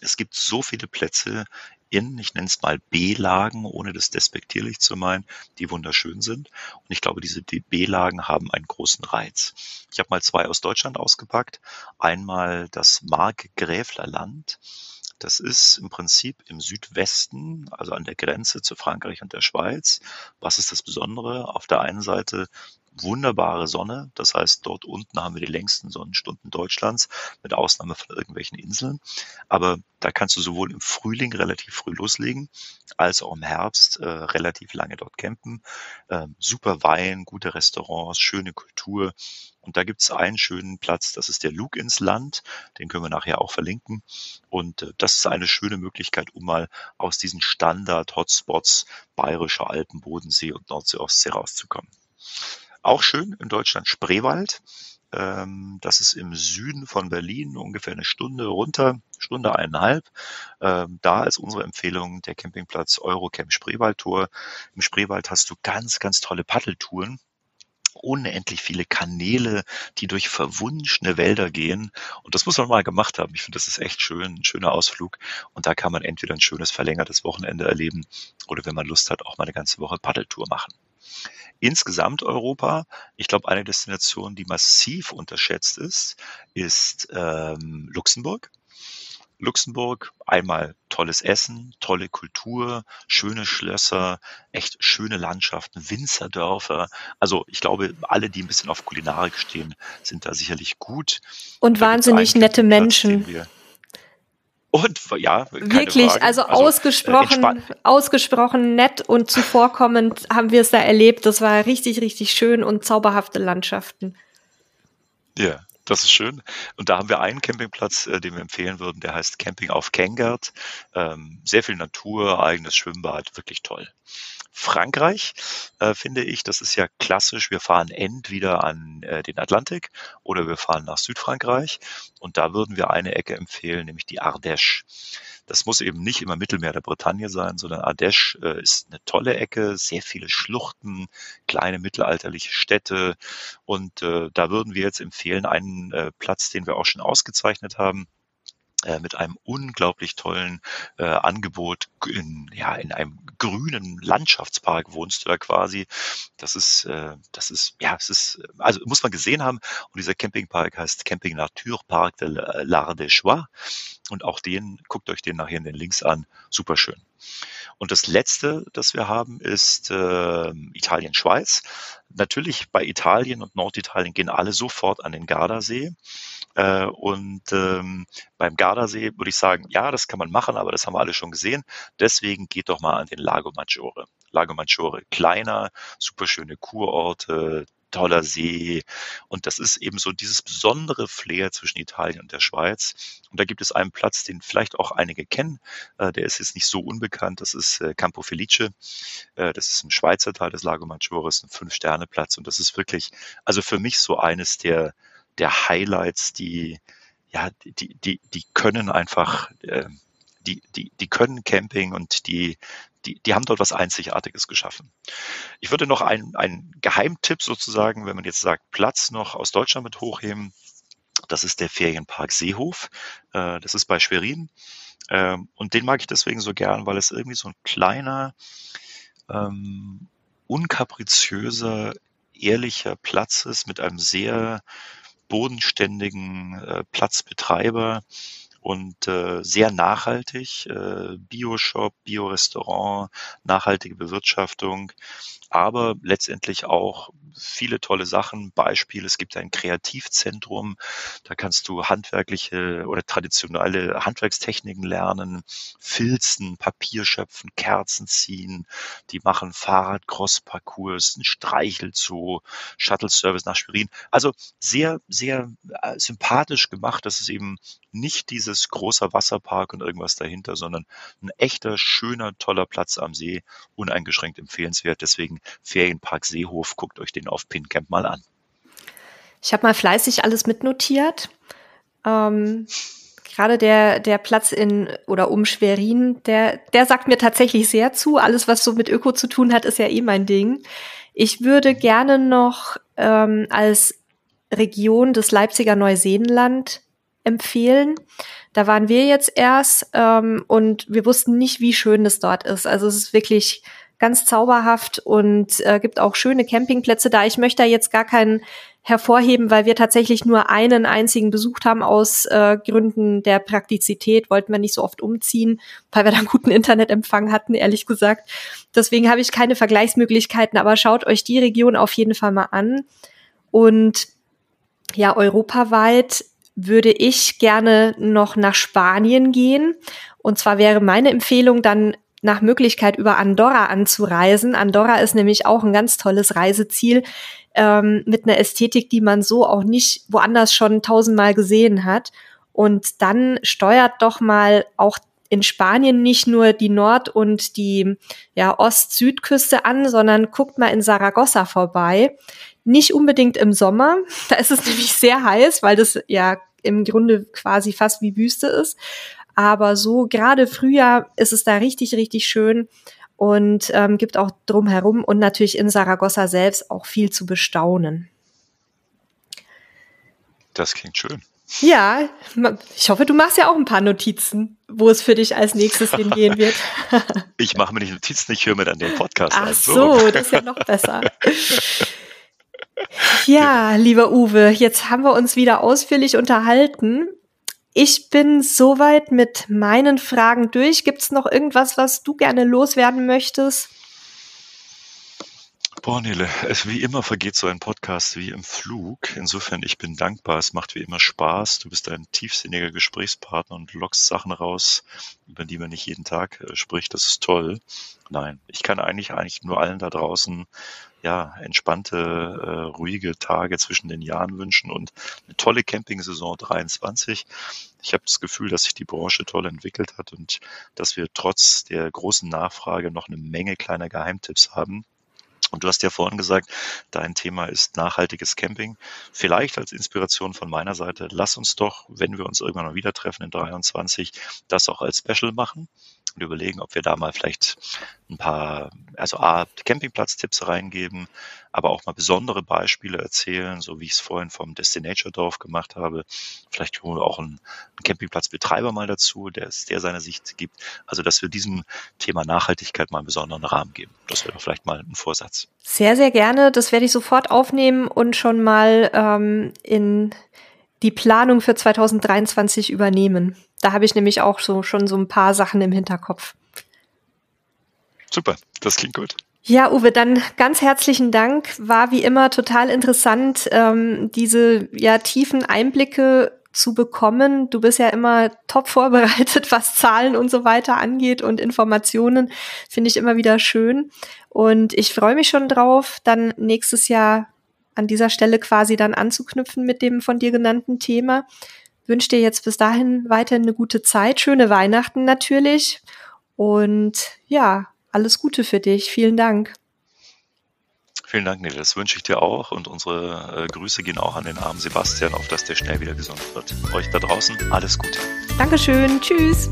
es gibt so viele Plätze in, ich nenne es mal B-Lagen, ohne das despektierlich zu meinen, die wunderschön sind. Und ich glaube, diese B-Lagen haben einen großen Reiz. Ich habe mal zwei aus Deutschland ausgepackt. Einmal das Markgräflerland. Das ist im Prinzip im Südwesten, also an der Grenze zu Frankreich und der Schweiz. Was ist das Besondere? Auf der einen Seite wunderbare Sonne. Das heißt, dort unten haben wir die längsten Sonnenstunden Deutschlands, mit Ausnahme von irgendwelchen Inseln. Aber da kannst du sowohl im Frühling relativ früh loslegen, als auch im Herbst äh, relativ lange dort campen. Ähm, super Wein, gute Restaurants, schöne Kultur. Und da gibt es einen schönen Platz, das ist der Lug ins Land. Den können wir nachher auch verlinken. Und äh, das ist eine schöne Möglichkeit, um mal aus diesen Standard-Hotspots Bayerischer Alpen, Bodensee und Nordsee-Ostsee rauszukommen. Auch schön in Deutschland Spreewald. Ähm, das ist im Süden von Berlin, ungefähr eine Stunde runter, Stunde eineinhalb. Ähm, da ist unsere Empfehlung der Campingplatz Eurocamp Spreewaldtor. Im Spreewald hast du ganz, ganz tolle Paddeltouren unendlich viele Kanäle, die durch verwunschene Wälder gehen. Und das muss man mal gemacht haben. Ich finde, das ist echt schön, ein schöner Ausflug. Und da kann man entweder ein schönes verlängertes Wochenende erleben oder wenn man Lust hat, auch mal eine ganze Woche Paddeltour machen. Insgesamt Europa, ich glaube, eine Destination, die massiv unterschätzt ist, ist ähm, Luxemburg. Luxemburg, einmal tolles Essen, tolle Kultur, schöne Schlösser, echt schöne Landschaften, Winzerdörfer. Also ich glaube, alle, die ein bisschen auf Kulinarik stehen, sind da sicherlich gut. Und da wahnsinnig nette Menschen. Platz, und ja, wirklich, Frage. also, also ausgesprochen, äh, ausgesprochen nett und zuvorkommend haben wir es da erlebt. Das war richtig, richtig schön und zauberhafte Landschaften. Ja, Das ist schön. Und da haben wir einen Campingplatz, äh, den wir empfehlen würden, der heißt Camping auf Kengert. Ähm, sehr viel Natur, eigenes Schwimmbad, wirklich toll. Frankreich, äh, finde ich, das ist ja klassisch. Wir fahren entweder an äh, den Atlantik oder wir fahren nach Südfrankreich. Und da würden wir eine Ecke empfehlen, nämlich die Ardèche. Das muss eben nicht immer Mittelmeer der Bretagne sein, sondern Ardèche äh, ist eine tolle Ecke, sehr viele Schluchten, kleine mittelalterliche Städte. Und äh, da würden wir jetzt empfehlen, einen äh, Platz, den wir auch schon ausgezeichnet haben, äh, mit einem unglaublich tollen äh, Angebot in, ja, in einem grünen Landschaftspark wohnst du da quasi. Das ist, äh, das ist, ja, es ist, also muss man gesehen haben. Und dieser Campingpark heißt Camping Naturpark de l'Ardèchois. Und auch den, guckt euch den nachher in den Links an. Super schön. Und das letzte, das wir haben, ist äh, Italien-Schweiz. Natürlich bei Italien und Norditalien gehen alle sofort an den Gardasee. Äh, und ähm, beim Gardasee würde ich sagen, ja, das kann man machen, aber das haben wir alle schon gesehen. Deswegen geht doch mal an den Lago Maggiore. Lago Maggiore, kleiner, super schöne Kurorte, toller See. Und das ist eben so dieses besondere Flair zwischen Italien und der Schweiz. Und da gibt es einen Platz, den vielleicht auch einige kennen. Äh, der ist jetzt nicht so unbekannt. Das ist äh, Campo Felice. Äh, das ist im Schweizer Teil des Lago Maggiore, ist ein Fünf-Sterne-Platz. Und das ist wirklich, also für mich so eines der der Highlights, die, ja, die, die, die können einfach, äh, die, die, die können Camping und die, die, die haben dort was Einzigartiges geschaffen. Ich würde noch einen, einen Geheimtipp sozusagen, wenn man jetzt sagt, Platz noch aus Deutschland mit hochheben. Das ist der Ferienpark Seehof. Äh, das ist bei Schwerin. Ähm, und den mag ich deswegen so gern, weil es irgendwie so ein kleiner, ähm, unkapriziöser, ehrlicher Platz ist mit einem sehr bodenständigen äh, Platzbetreiber und äh, sehr nachhaltig. Äh, Bio-Shop, Bio-Restaurant, nachhaltige Bewirtschaftung aber letztendlich auch viele tolle Sachen. Beispiel, es gibt ein Kreativzentrum, da kannst du handwerkliche oder traditionelle Handwerkstechniken lernen, filzen, Papier schöpfen, Kerzen ziehen, die machen Fahrrad-Cross-Parcours, ein Streichelzoo, Shuttle-Service nach Schwerin. Also sehr, sehr äh, sympathisch gemacht. Das ist eben nicht dieses großer Wasserpark und irgendwas dahinter, sondern ein echter, schöner, toller Platz am See, uneingeschränkt empfehlenswert. Deswegen Ferienpark Seehof, guckt euch den auf PinCamp mal an. Ich habe mal fleißig alles mitnotiert. Ähm, Gerade der, der Platz in oder um Schwerin, der, der sagt mir tatsächlich sehr zu. Alles, was so mit Öko zu tun hat, ist ja eh mein Ding. Ich würde gerne noch ähm, als Region des Leipziger Neuseenland empfehlen. Da waren wir jetzt erst ähm, und wir wussten nicht, wie schön es dort ist. Also es ist wirklich ganz zauberhaft und äh, gibt auch schöne Campingplätze da. Ich möchte da jetzt gar keinen hervorheben, weil wir tatsächlich nur einen einzigen besucht haben aus äh, Gründen der Praktizität, wollten wir nicht so oft umziehen, weil wir da guten Internetempfang hatten, ehrlich gesagt. Deswegen habe ich keine Vergleichsmöglichkeiten, aber schaut euch die Region auf jeden Fall mal an. Und ja, europaweit würde ich gerne noch nach Spanien gehen. Und zwar wäre meine Empfehlung dann nach Möglichkeit über Andorra anzureisen. Andorra ist nämlich auch ein ganz tolles Reiseziel ähm, mit einer Ästhetik, die man so auch nicht woanders schon tausendmal gesehen hat. Und dann steuert doch mal auch in Spanien nicht nur die Nord- und die ja, Ost-Südküste an, sondern guckt mal in Saragossa vorbei. Nicht unbedingt im Sommer, da ist es nämlich sehr heiß, weil das ja im Grunde quasi fast wie Wüste ist. Aber so gerade Frühjahr ist es da richtig, richtig schön und ähm, gibt auch drumherum und natürlich in Saragossa selbst auch viel zu bestaunen. Das klingt schön. Ja, ich hoffe, du machst ja auch ein paar Notizen, wo es für dich als nächstes hingehen wird. ich mache mir nicht Notizen, ich höre mir dann den Podcast Ach an. So. so, das ist ja noch besser. Ja, lieber Uwe, jetzt haben wir uns wieder ausführlich unterhalten. Ich bin soweit mit meinen Fragen durch. Gibt es noch irgendwas, was du gerne loswerden möchtest? Boah, Nele, es wie immer vergeht so ein Podcast wie im Flug. Insofern, ich bin dankbar. Es macht wie immer Spaß. Du bist ein tiefsinniger Gesprächspartner und lockst Sachen raus, über die man nicht jeden Tag äh, spricht. Das ist toll. Nein, ich kann eigentlich eigentlich nur allen da draußen ja, entspannte, äh, ruhige Tage zwischen den Jahren wünschen und eine tolle Camping-Saison 23. Ich habe das Gefühl, dass sich die Branche toll entwickelt hat und dass wir trotz der großen Nachfrage noch eine Menge kleiner Geheimtipps haben. Und du hast ja vorhin gesagt, dein Thema ist nachhaltiges Camping. Vielleicht als Inspiration von meiner Seite, lass uns doch, wenn wir uns irgendwann mal wieder treffen in 23, das auch als Special machen und überlegen, ob wir da mal vielleicht ein paar, also A, Campingplatz-Tipps reingeben, aber auch mal besondere Beispiele erzählen, so wie ich es vorhin vom Destinature Dorf gemacht habe. Vielleicht holen wir auch einen, einen Campingplatzbetreiber mal dazu, der, der seine Sicht gibt. Also, dass wir diesem Thema Nachhaltigkeit mal einen besonderen Rahmen geben. Das wäre vielleicht mal ein Vorsatz. Sehr, sehr gerne. Das werde ich sofort aufnehmen und schon mal ähm, in die Planung für 2023 übernehmen. Da habe ich nämlich auch so schon so ein paar Sachen im Hinterkopf. Super, das klingt gut. Ja, Uwe, dann ganz herzlichen Dank. War wie immer total interessant, ähm, diese ja tiefen Einblicke zu bekommen. Du bist ja immer top vorbereitet, was Zahlen und so weiter angeht und Informationen. Finde ich immer wieder schön. Und ich freue mich schon drauf, dann nächstes Jahr an dieser Stelle quasi dann anzuknüpfen mit dem von dir genannten Thema. Wünsche dir jetzt bis dahin weiterhin eine gute Zeit, schöne Weihnachten natürlich und ja, alles Gute für dich. Vielen Dank. Vielen Dank, Nele. Das wünsche ich dir auch und unsere äh, Grüße gehen auch an den armen Sebastian, auf dass der schnell wieder gesund wird. Euch da draußen alles Gute. Dankeschön. Tschüss.